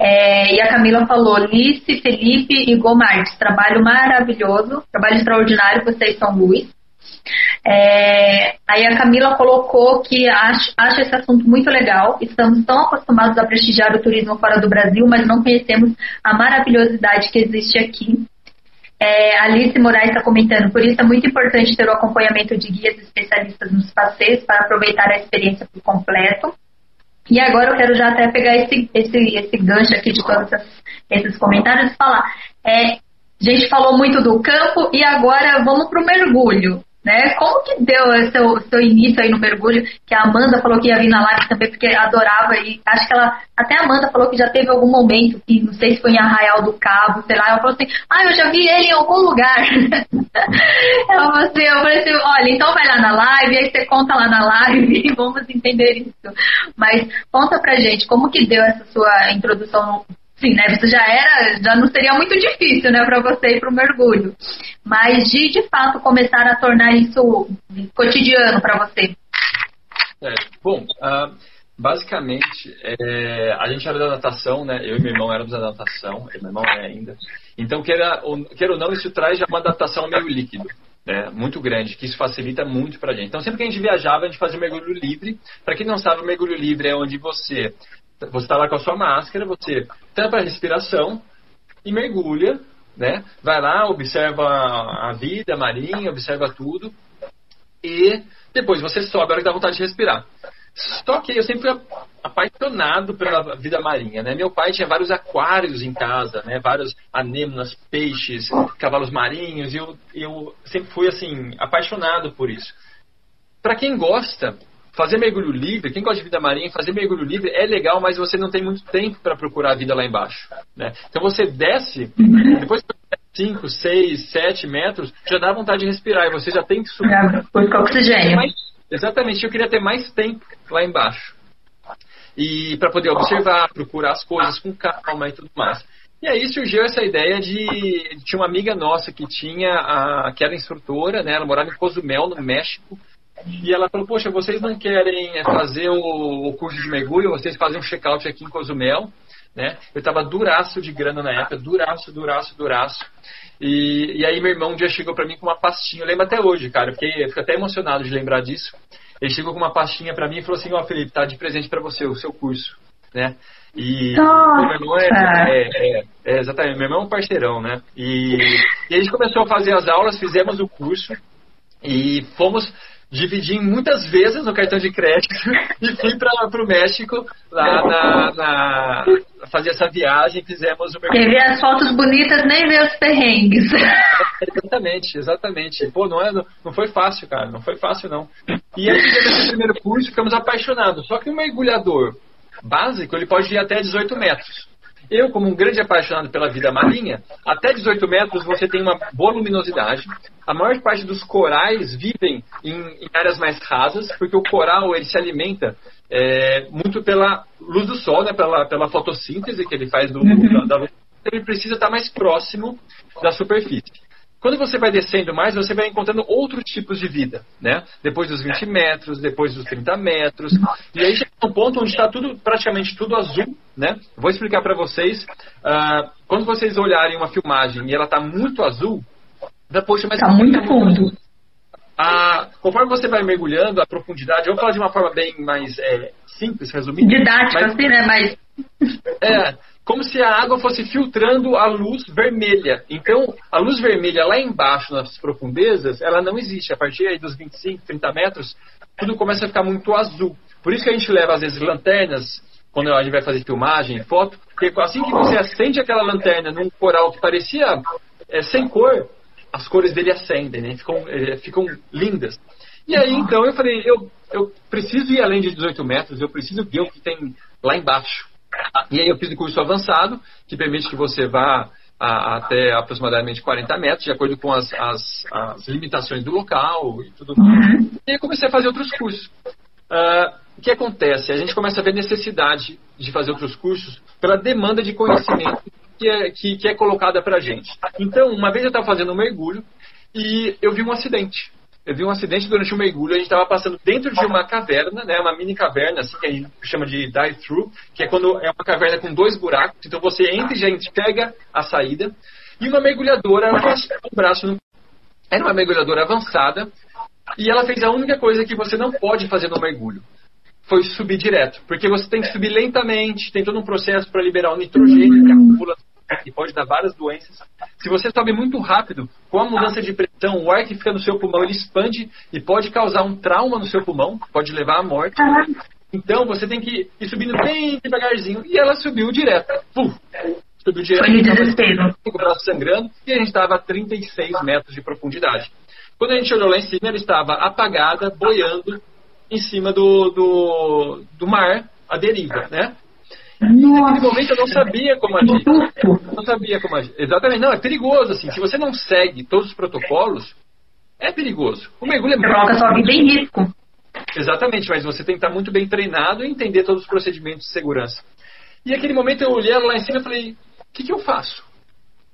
É, e a Camila falou, Lice, Felipe e Gomartes, trabalho maravilhoso, trabalho extraordinário, vocês são luz. É, aí a Camila colocou que acha, acha esse assunto muito legal. Estamos tão acostumados a prestigiar o turismo fora do Brasil, mas não conhecemos a maravilhosidade que existe aqui. É, Alice Moraes está comentando, por isso é muito importante ter o acompanhamento de guias especialistas nos passeios para aproveitar a experiência por completo. E agora eu quero já até pegar esse, esse, esse gancho aqui de todos esses comentários e falar. É, a gente falou muito do campo e agora vamos para o mergulho. Né? Como que deu o seu, seu início aí no mergulho? Que a Amanda falou que ia vir na live também porque adorava e acho que ela, até a Amanda falou que já teve algum momento que não sei se foi em Arraial do Cabo, sei lá, ela falou assim, ah, eu já vi ele em algum lugar. ela falou assim, eu falei assim, olha, então vai lá na live, aí você conta lá na live e vamos entender isso. Mas conta pra gente, como que deu essa sua introdução Sim, né? Isso já era, já não seria muito difícil, né, para você ir para mergulho. Mas de de fato começar a tornar isso cotidiano para você. É, bom, uh, basicamente é, a gente era da natação, né? Eu e meu irmão éramos da natação, meu irmão é ainda. Então, queira ou, queira ou não, isso traz já uma adaptação meio líquido. Né, muito grande, que isso facilita muito para gente. Então, sempre que a gente viajava, a gente fazia mergulho livre. Para quem não sabe, o mergulho livre é onde você você está lá com a sua máscara, você tampa a respiração e mergulha, né? Vai lá, observa a vida marinha, observa tudo e depois você sobe a que dá vontade de respirar. Só que eu sempre fui apaixonado pela vida marinha, né? Meu pai tinha vários aquários em casa, né? Vários anêmonas, peixes, cavalos marinhos, e eu, eu sempre fui, assim, apaixonado por isso. Para quem gosta, fazer mergulho livre, quem gosta de vida marinha, fazer mergulho livre é legal, mas você não tem muito tempo para procurar a vida lá embaixo. Né? Então você desce, depois de 5, 6, 7 metros, já dá vontade de respirar e você já tem que subir. É, oxigênio. Mais, exatamente, eu queria ter mais tempo lá embaixo. e para poder observar, procurar as coisas com calma e tudo mais. E aí surgiu essa ideia de tinha uma amiga nossa que tinha a, que era instrutora, né? Ela morava em Cozumel, no México. E ela falou: "Poxa, vocês não querem fazer o, curso de mergulho? Vocês fazem um check-out aqui em Cozumel?" Né? Eu estava duraço de grana na época, duraço, duraço, duraço. E, e aí meu irmão um dia chegou para mim com uma pastinha, eu lembro até hoje, cara, porque eu fico até emocionado de lembrar disso. Ele chegou com uma pastinha para mim e falou assim: "Ó, oh, Felipe, tá de presente para você o seu curso", né? E Nossa. meu irmão é, é, é, é, exatamente, meu irmão é um parceirão, né? E, e a gente começou a fazer as aulas, fizemos o curso e fomos dividi muitas vezes no cartão de crédito e fui para o México lá na, na, fazer essa viagem, fizemos o Quem vê as fotos bonitas nem vê os perrengues. Exatamente, exatamente. Pô, não, é, não foi fácil, cara, não foi fácil não. E aí fizemos o primeiro curso, ficamos apaixonados. Só que um mergulhador básico, ele pode ir até 18 metros. Eu, como um grande apaixonado pela vida marinha, até 18 metros você tem uma boa luminosidade. A maior parte dos corais vivem em, em áreas mais rasas, porque o coral ele se alimenta é, muito pela luz do sol, né, pela, pela fotossíntese que ele faz do, uhum. da, da luz. Ele precisa estar mais próximo da superfície. Quando você vai descendo mais, você vai encontrando outros tipos de vida, né? Depois dos 20 metros, depois dos 30 metros. E aí chega um ponto onde está tudo, praticamente tudo azul, né? Vou explicar para vocês. Uh, quando vocês olharem uma filmagem e ela está muito azul, da poxa, mas... Está muito fundo. A, conforme você vai mergulhando, a profundidade, eu vou falar de uma forma bem mais é, simples, resumida. Didática, mas, assim, né? Mas... É, como se a água fosse filtrando a luz vermelha. Então, a luz vermelha lá embaixo, nas profundezas, ela não existe. A partir dos 25, 30 metros, tudo começa a ficar muito azul. Por isso que a gente leva, às vezes, lanternas, quando a gente vai fazer filmagem, foto, porque assim que você acende aquela lanterna num coral que parecia é, sem cor, as cores dele acendem, né? ficam, é, ficam lindas. E aí, então, eu falei, eu, eu preciso ir além de 18 metros, eu preciso ver o que tem lá embaixo. E aí eu fiz o curso avançado, que permite que você vá a, até aproximadamente 40 metros, de acordo com as, as, as limitações do local e tudo mais. Uhum. E aí comecei a fazer outros cursos. Uh, o que acontece? A gente começa a ver necessidade de fazer outros cursos pela demanda de conhecimento que é, que, que é colocada para a gente. Então, uma vez eu estava fazendo um mergulho e eu vi um acidente eu vi um acidente durante um mergulho. A gente estava passando dentro de uma caverna, né, uma mini caverna, assim, que a gente chama de dive-through, que é quando é uma caverna com dois buracos. Então você entra e já pega a saída. E uma mergulhadora o braço no... Era uma mergulhadora avançada. E ela fez a única coisa que você não pode fazer no mergulho. Foi subir direto. Porque você tem que subir lentamente, tem todo um processo para liberar o nitrogênio que acumula que pode dar várias doenças. Se você sobe muito rápido, com a mudança de pressão, o ar que fica no seu pulmão ele expande e pode causar um trauma no seu pulmão, pode levar à morte. Então você tem que ir subindo bem devagarzinho. E ela subiu direto. Puf, subiu direto. Foi desespero. Com o braço sangrando e a gente estava a 36 metros de profundidade. Quando a gente olhou lá em cima, ela estava apagada, boiando em cima do, do, do mar, a deriva, né? Naquele momento eu não sabia como agir. Não sabia como agir. Exatamente. Não, é perigoso, assim. Se você não segue todos os protocolos, é perigoso. O mergulho é muito. Coloca sua vida em risco. Exatamente, mas você tem que estar muito bem treinado e entender todos os procedimentos de segurança. E naquele momento eu olhei lá em cima e falei: o que, que eu faço?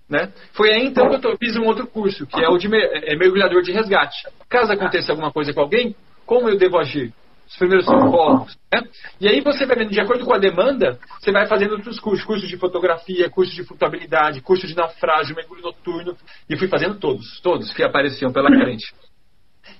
Né? Foi aí então que eu fiz um outro curso, que é o de é mergulhador de resgate. Caso aconteça alguma coisa com alguém, como eu devo agir? Os primeiros socorros. Né? E aí você vai vendo, de acordo com a demanda, você vai fazendo outros cursos, cursos de fotografia, cursos de flutuabilidade, curso de naufrágio, mergulho noturno, e fui fazendo todos, todos que apareciam pela frente.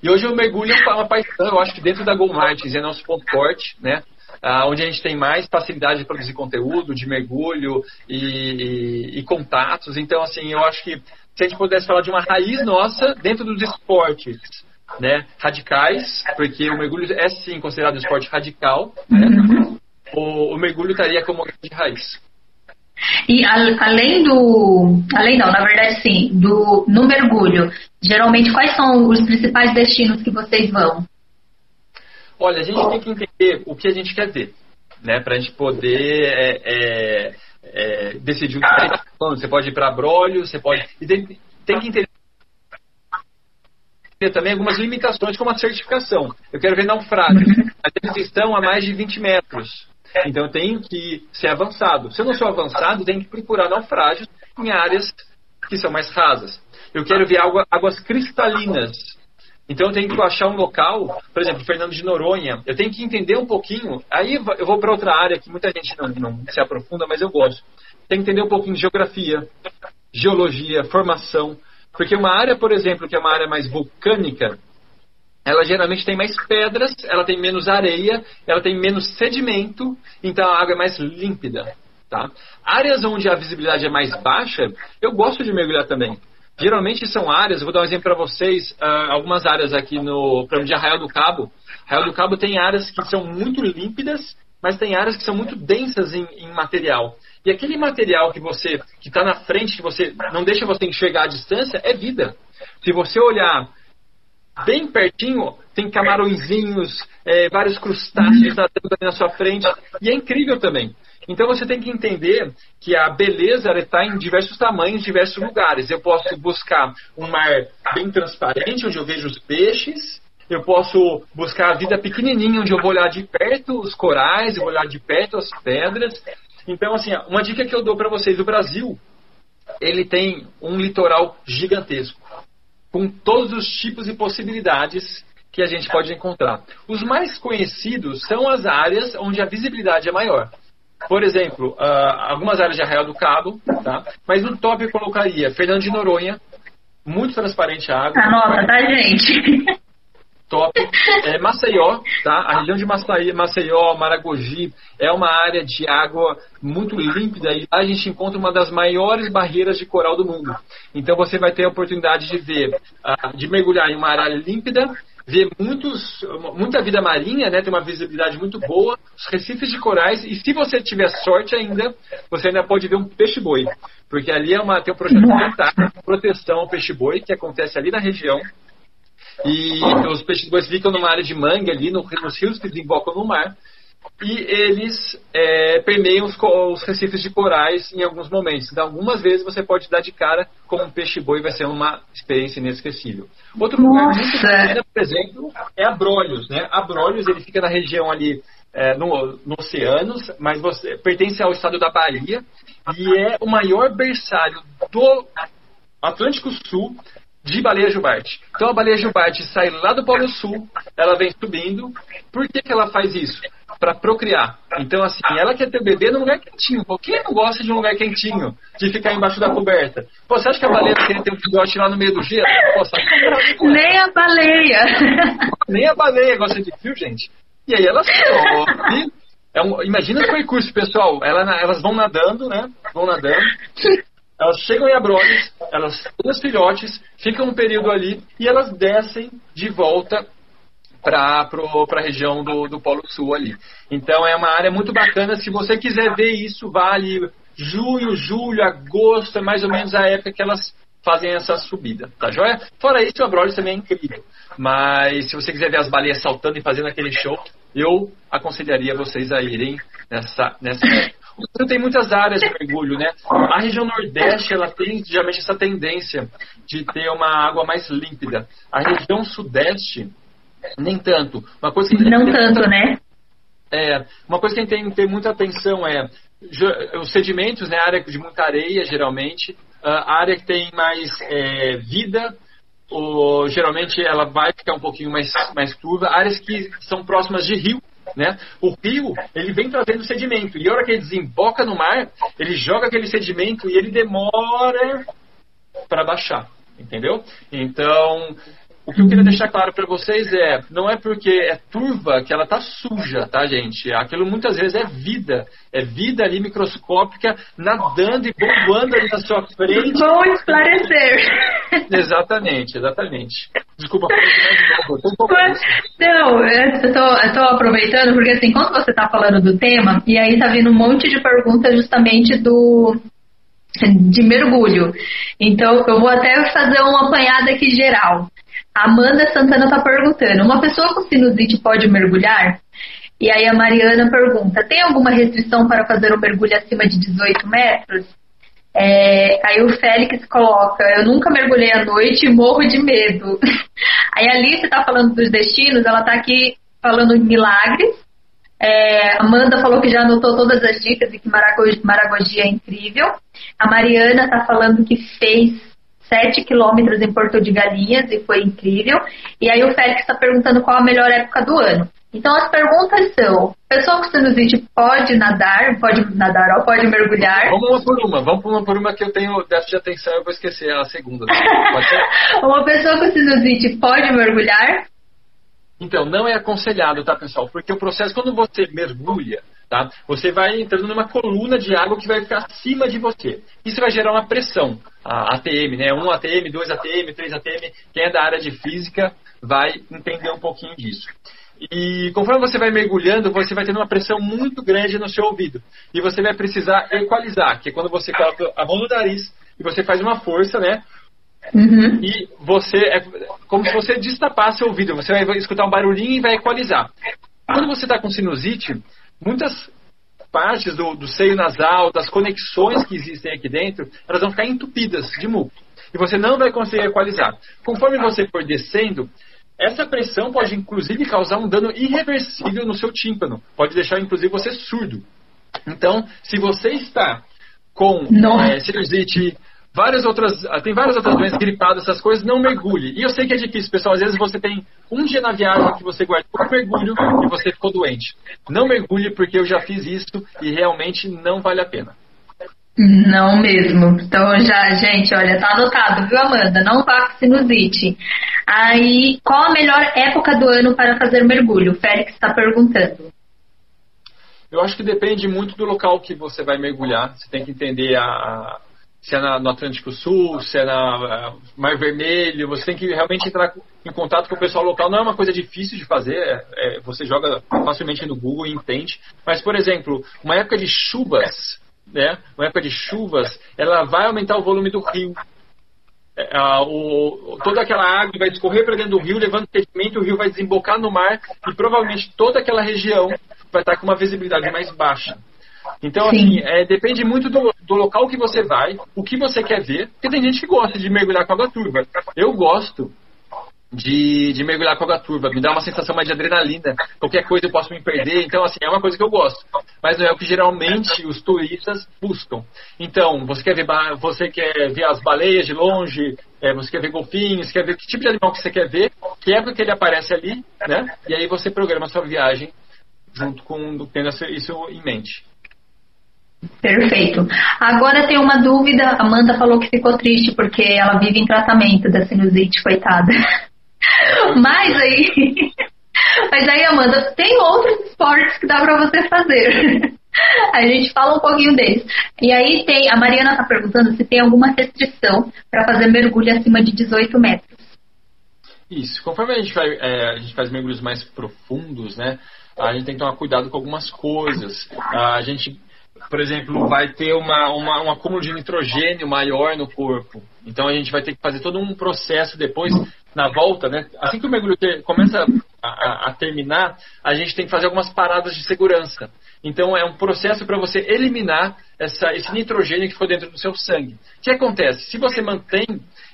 E hoje o mergulho é uma paixão, eu acho que dentro da Go Martins é nosso ponto forte, né? Ah, onde a gente tem mais facilidade de produzir conteúdo, de mergulho e, e, e contatos. Então, assim, eu acho que se a gente pudesse falar de uma raiz nossa dentro dos esportes, né, radicais, porque o mergulho é sim considerado um esporte radical, né, o, o, mergulho estaria como de raiz. E a, além do. Além não, na verdade sim, do, no mergulho, geralmente quais são os principais destinos que vocês vão? Olha, a gente tem que entender o que a gente quer ver, né? Para a gente poder é, é, é, decidir o que tá Você pode ir para Brolho, você pode. Tem, tem que entender ter também algumas limitações como a certificação. Eu quero ver naufrágio, mas eles estão a mais de 20 metros. Então eu tenho que ser avançado. Se eu não sou avançado, tenho que procurar naufrágios em áreas que são mais rasas. Eu quero ver água, águas cristalinas. Então eu tenho que achar um local, por exemplo, Fernando de Noronha, eu tenho que entender um pouquinho. Aí eu vou para outra área que muita gente não, não se aprofunda, mas eu gosto. Tem que entender um pouquinho de geografia, geologia, formação. Porque uma área, por exemplo, que é uma área mais vulcânica, ela geralmente tem mais pedras, ela tem menos areia, ela tem menos sedimento, então a água é mais límpida. Tá? Áreas onde a visibilidade é mais baixa, eu gosto de mergulhar também. Geralmente são áreas, vou dar um exemplo para vocês, uh, algumas áreas aqui no programa de Arraial do Cabo. Arraial do Cabo tem áreas que são muito límpidas, mas tem áreas que são muito densas em, em material. E aquele material que você que está na frente, que você não deixa você enxergar a distância, é vida. Se você olhar bem pertinho, tem camarõezinhos, é, vários crustáceos nadando na sua frente, e é incrível também. Então você tem que entender que a beleza está em diversos tamanhos, diversos lugares. Eu posso buscar um mar bem transparente, onde eu vejo os peixes. Eu posso buscar a vida pequenininha, onde eu vou olhar de perto os corais, eu vou olhar de perto as pedras. Então, assim, uma dica que eu dou para vocês: o Brasil, ele tem um litoral gigantesco, com todos os tipos e possibilidades que a gente pode encontrar. Os mais conhecidos são as áreas onde a visibilidade é maior. Por exemplo, uh, algumas áreas de Arraial do Cabo, tá? mas no top eu colocaria Fernando de Noronha, muito transparente a água. Anota, tá, gente? Top. É, Maceió, tá? A região de Maceió, Maragogi, é uma área de água muito límpida e lá a gente encontra uma das maiores barreiras de coral do mundo. Então você vai ter a oportunidade de ver, uh, de mergulhar em uma área límpida vê muitos, muita vida marinha, né? Tem uma visibilidade muito boa, os recifes de corais, e se você tiver sorte ainda, você ainda pode ver um peixe-boi. Porque ali é uma, tem um projeto de proteção ao peixe-boi, que acontece ali na região. E os peixes-bois ficam numa área de mangue ali, no, nos rios que desembocam no mar e eles é, permeiam os, os, recifes de corais em alguns momentos. Então, algumas vezes você pode dar de cara como um peixe-boi, vai ser uma experiência inesquecível. Outro Nossa. lugar muito bacana, por exemplo, é Abrolhos. Né? Abrolhos, ele fica na região ali é, no, no Oceanos, mas você, pertence ao estado da Bahia e é o maior berçário do Atlântico Sul de baleia jubarte. Então a baleia jubarte sai lá do Polo Sul, ela vem subindo. Por que, que ela faz isso? Para procriar. Então, assim, ela quer ter bebê num lugar quentinho. Quem não gosta de um lugar quentinho? De ficar embaixo da coberta? Pô, você acha que a baleia quer ter um filhote lá no meio do gelo? Pô, Nem a baleia. Nem a baleia gosta de frio, gente. E aí elas sobe. É um, imagina o percurso, pessoal. Ela, elas vão nadando, né? Vão nadando. Elas chegam em Abrolhos, elas têm os filhotes, ficam um período ali e elas descem de volta para a região do, do Polo Sul ali. Então é uma área muito bacana. Se você quiser ver isso, vale junho, julho, agosto, é mais ou menos a época que elas fazem essa subida, tá joia? Fora isso, o Abrolhos também é incrível. Mas se você quiser ver as baleias saltando e fazendo aquele show, eu aconselharia vocês a irem nessa, nessa o Brasil tem muitas áreas de mergulho, né? A região Nordeste, ela tem geralmente essa tendência de ter uma água mais límpida. A região Sudeste, nem tanto. Uma coisa que não tanto, muita, né? É, uma coisa que a gente tem que ter muita atenção é os sedimentos, né? A área de muita areia, geralmente. A área que tem mais é, vida, ou, geralmente ela vai ficar um pouquinho mais, mais turva. Áreas que são próximas de rio, né? O rio, ele vem trazendo sedimento. E a hora que ele desemboca no mar, ele joga aquele sedimento e ele demora para baixar. Entendeu? Então, o que eu queria deixar claro para vocês é, não é porque é turva que ela tá suja, tá, gente? Aquilo muitas vezes é vida, é vida ali microscópica nadando e bombando ali na sua frente. Vou esclarecer. Exatamente, exatamente. Desculpa, mas, não, eu tô, eu tô aproveitando porque assim, quando você tá falando do tema e aí tá vindo um monte de perguntas justamente do de mergulho. Então, eu vou até fazer uma apanhada aqui geral. Amanda Santana está perguntando: uma pessoa com sinusite pode mergulhar? E aí a Mariana pergunta: tem alguma restrição para fazer um mergulho acima de 18 metros? É, aí o Félix coloca: eu nunca mergulhei à noite e morro de medo. Aí a Alice está falando dos destinos, ela está aqui falando de milagres. É, Amanda falou que já anotou todas as dicas e que Maragogi é incrível. A Mariana está falando que fez 7 quilômetros em Porto de Galinhas e foi incrível. E aí o Félix está perguntando qual a melhor época do ano. Então as perguntas são: pessoa com sinusite pode nadar, pode nadar ou pode mergulhar? Vamos uma por uma, vamos uma por uma que eu tenho déficit de atenção, eu vou esquecer a segunda. Pode ser? uma pessoa com sinusite pode mergulhar? Então, não é aconselhado, tá, pessoal? Porque o processo, quando você mergulha, tá? Você vai entrando numa coluna de água que vai ficar acima de você. Isso vai gerar uma pressão, ATM, né? 1 ATM, 2 ATM, 3 ATM. Quem é da área de física vai entender um pouquinho disso. E conforme você vai mergulhando, você vai tendo uma pressão muito grande no seu ouvido. E você vai precisar equalizar, que é quando você coloca a mão no nariz e você faz uma força, né? Uhum. E você é como se você destapasse o ouvido. Você vai escutar um barulhinho e vai equalizar. Quando você está com sinusite, muitas partes do, do, seio nasal, das conexões que existem aqui dentro, elas vão ficar entupidas de muco. E você não vai conseguir equalizar. Conforme você for descendo, essa pressão pode inclusive causar um dano irreversível no seu tímpano. Pode deixar inclusive você surdo. Então, se você está com é, sinusite, várias outras, ah, tem várias outras doenças gripadas, essas coisas, não mergulhe. E eu sei que é difícil, pessoal. Às vezes você tem um dia na viagem que você guardou um mergulho e você ficou doente. Não mergulhe porque eu já fiz isso e realmente não vale a pena. Não mesmo. Então já, gente, olha, tá anotado, viu, Amanda? Não vá com sinusite. Aí, qual a melhor época do ano para fazer mergulho? O Félix está perguntando. Eu acho que depende muito do local que você vai mergulhar. Você tem que entender a, se é na, no Atlântico Sul, se é na Mar Vermelho, você tem que realmente entrar em contato com o pessoal local. Não é uma coisa difícil de fazer, é, é, você joga facilmente no Google e entende. Mas, por exemplo, uma época de chuvas, né, uma época de chuvas, ela vai aumentar o volume do rio. É, a, o, toda aquela água vai escorrer para dentro do rio, levando sedimento, o rio vai desembocar no mar e provavelmente toda aquela região vai estar com uma visibilidade mais baixa. Então, Sim. assim, é, depende muito do, do, local que você vai, o que você quer ver, porque tem gente que gosta de mergulhar com água turva. Eu gosto de, de mergulhar com água turva, me dá uma sensação mais de adrenalina. Qualquer coisa eu posso me perder, então, assim, é uma coisa que eu gosto. Mas não é o que geralmente os turistas buscam. Então, você quer ver, você quer ver as baleias de longe, é, você quer ver golfinhos, quer ver que tipo de animal que você quer ver, que época que ele aparece ali, né? E aí você programa a sua viagem junto com tendo isso em mente. Perfeito. Agora tem uma dúvida. Amanda falou que ficou triste porque ela vive em tratamento da sinusite, coitada. Mas aí. Mas aí, Amanda, tem outros esportes que dá para você fazer. A gente fala um pouquinho deles. E aí tem. A Mariana está perguntando se tem alguma restrição para fazer mergulho acima de 18 metros. Isso. Conforme a gente, vai, é, a gente faz mergulhos mais profundos, né? A gente tem que tomar cuidado com algumas coisas. A gente por exemplo, vai ter uma, uma, um acúmulo de nitrogênio maior no corpo. Então a gente vai ter que fazer todo um processo depois, na volta, né? Assim que o mergulho ter, começa a, a, terminar, a gente tem que fazer algumas paradas de segurança. Então é um processo para você eliminar essa, esse nitrogênio que ficou dentro do seu sangue. O que acontece? Se você mantém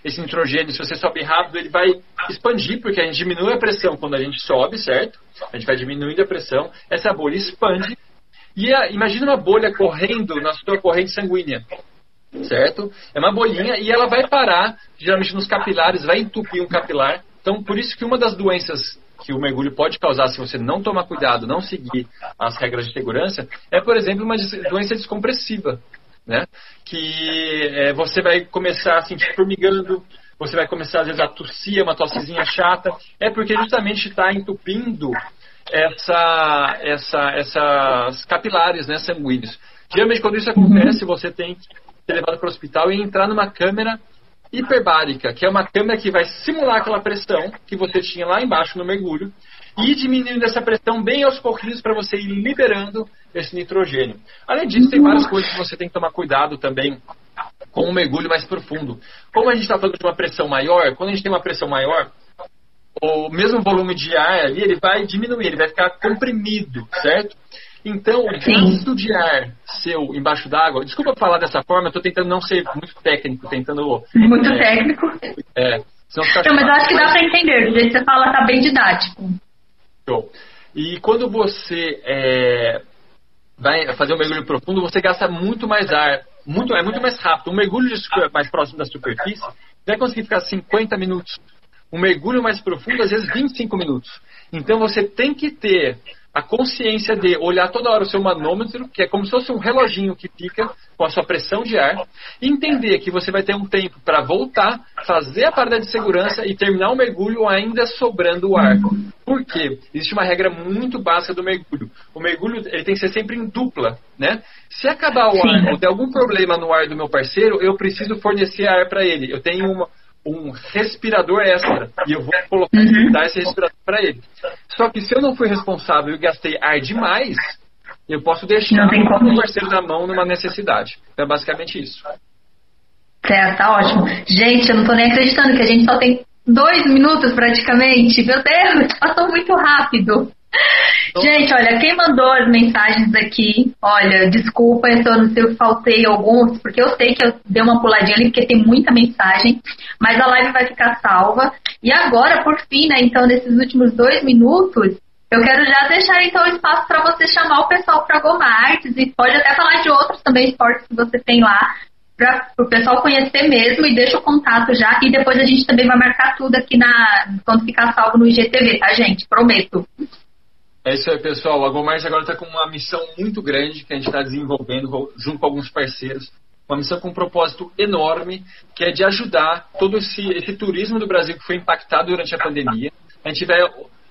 esse nitrogênio, se você sobe rápido, ele vai expandir, porque a gente diminui a pressão quando a gente sobe, certo? A gente vai diminuindo a pressão, essa bolha expande e a, imagina uma bolha correndo na sua corrente sanguínea. Certo? É uma bolinha e ela vai parar, geralmente nos capilares, vai entupir um capilar. Então, por isso que uma das doenças que o mergulho pode causar se você não tomar cuidado, não seguir as regras de segurança, é, por exemplo, uma doença descompressiva. Né? Que é, você vai começar a sentir formigando, você vai começar às vezes a tossir, uma tossezinha chata, é porque justamente está entupindo essa, essa, essas capilares né, sanguíneos. Geralmente, quando isso acontece, você tem que ser levado para o hospital e entrar numa câmera hiperbárica, que é uma câmera que vai simular aquela pressão que você tinha lá embaixo no mergulho e diminuindo essa pressão bem aos pouquinhos para você ir liberando esse nitrogênio. Além disso, tem várias coisas que você tem que tomar cuidado também com o mergulho mais profundo. Como a gente está falando de uma pressão maior, quando a gente tem uma pressão maior, o mesmo volume de ar ali, ele vai diminuir, ele vai ficar comprimido, certo? Então, o gasto de ar seu embaixo d'água, desculpa falar dessa forma, eu estou tentando não ser muito técnico, tentando. Muito é, técnico. É. Não, mas eu acho que dá para entender, do jeito que você fala, tá bem didático. Show. E quando você é, vai fazer um mergulho profundo, você gasta muito mais ar, muito, é muito mais rápido. Um mergulho mais próximo da superfície vai conseguir ficar 50 minutos. Um mergulho mais profundo, às vezes 25 minutos. Então você tem que ter a consciência de olhar toda hora o seu manômetro, que é como se fosse um reloginho que fica com a sua pressão de ar, e entender que você vai ter um tempo para voltar, fazer a parada de segurança e terminar o mergulho ainda sobrando o ar. Por quê? Existe uma regra muito básica do mergulho. O mergulho ele tem que ser sempre em dupla, né? Se acabar o ar ou der algum problema no ar do meu parceiro, eu preciso fornecer ar para ele. Eu tenho uma, um respirador extra e eu vou colocar uhum. dar esse respirador para ele. Só que se eu não fui responsável e gastei ar demais, eu posso deixar o parceiro na mão numa necessidade. Então é basicamente isso. Certo, tá ótimo. Gente, eu não tô nem acreditando que a gente só tem dois minutos praticamente. Meu Deus, passou muito rápido. Gente, olha, quem mandou as mensagens aqui, olha, desculpa eu não sei se faltei alguns, porque eu sei que eu dei uma puladinha ali, porque tem muita mensagem, mas a live vai ficar salva. E agora, por fim, né, então, nesses últimos dois minutos, eu quero já deixar então o espaço para você chamar o pessoal para Goma Artes e pode até falar de outros também esportes que você tem lá, para o pessoal conhecer mesmo e deixa o contato já. E depois a gente também vai marcar tudo aqui na quando ficar salvo no IGTV, tá, gente? Prometo. É isso aí, pessoal. A Gomars agora está com uma missão muito grande que a gente está desenvolvendo junto com alguns parceiros. Uma missão com um propósito enorme, que é de ajudar todo esse, esse turismo do Brasil que foi impactado durante a pandemia. A gente vai,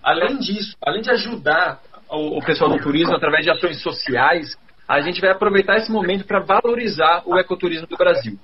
além disso, além de ajudar o, o pessoal do turismo através de ações sociais, a gente vai aproveitar esse momento para valorizar o ecoturismo do Brasil.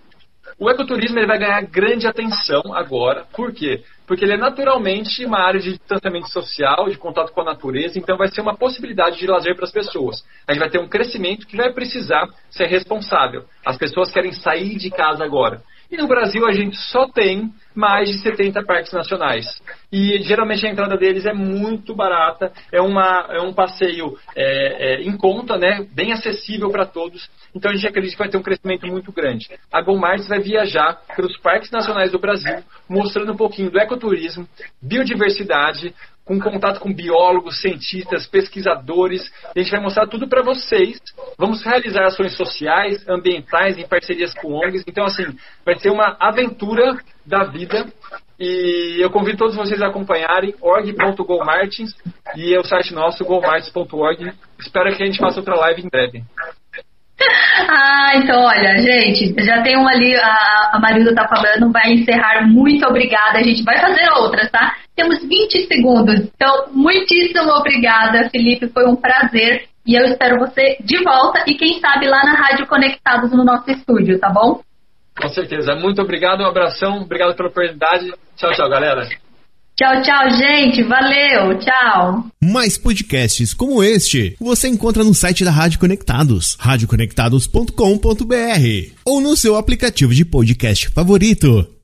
O ecoturismo ele vai ganhar grande atenção agora. Por quê? Porque ele é naturalmente uma área de distanciamento social, de contato com a natureza, então vai ser uma possibilidade de lazer para as pessoas. A gente vai ter um crescimento que vai precisar ser responsável. As pessoas querem sair de casa agora. E no Brasil a gente só tem mais de 70 parques nacionais. E geralmente a entrada deles é muito barata, é, uma, é um passeio é, é, em conta, né, bem acessível para todos. Então a gente acredita que vai ter um crescimento muito grande. A GoMarts vai viajar pelos parques nacionais do Brasil, mostrando um pouquinho do ecoturismo, biodiversidade, com contato com biólogos, cientistas, pesquisadores. a gente vai mostrar tudo para vocês. Vamos realizar ações sociais, ambientais, em parcerias com ONGs. Então, assim, vai ser uma aventura da vida. E eu convido todos vocês a acompanharem org.gomartins e é o site nosso, gomartins.org. Espero que a gente faça outra live em breve. Ah, então olha, gente, já tem um ali, a, a Marilda tá falando, vai encerrar. Muito obrigada, a gente vai fazer outras, tá? Temos 20 segundos. Então, muitíssimo obrigada, Felipe, foi um prazer. E eu espero você de volta e quem sabe lá na Rádio Conectados no nosso estúdio, tá bom? Com certeza. Muito obrigado, um abração, obrigado pela oportunidade. Tchau, tchau, galera. Tchau, tchau, gente. Valeu. Tchau. Mais podcasts como este você encontra no site da Rádio Conectados, radioconectados.com.br ou no seu aplicativo de podcast favorito.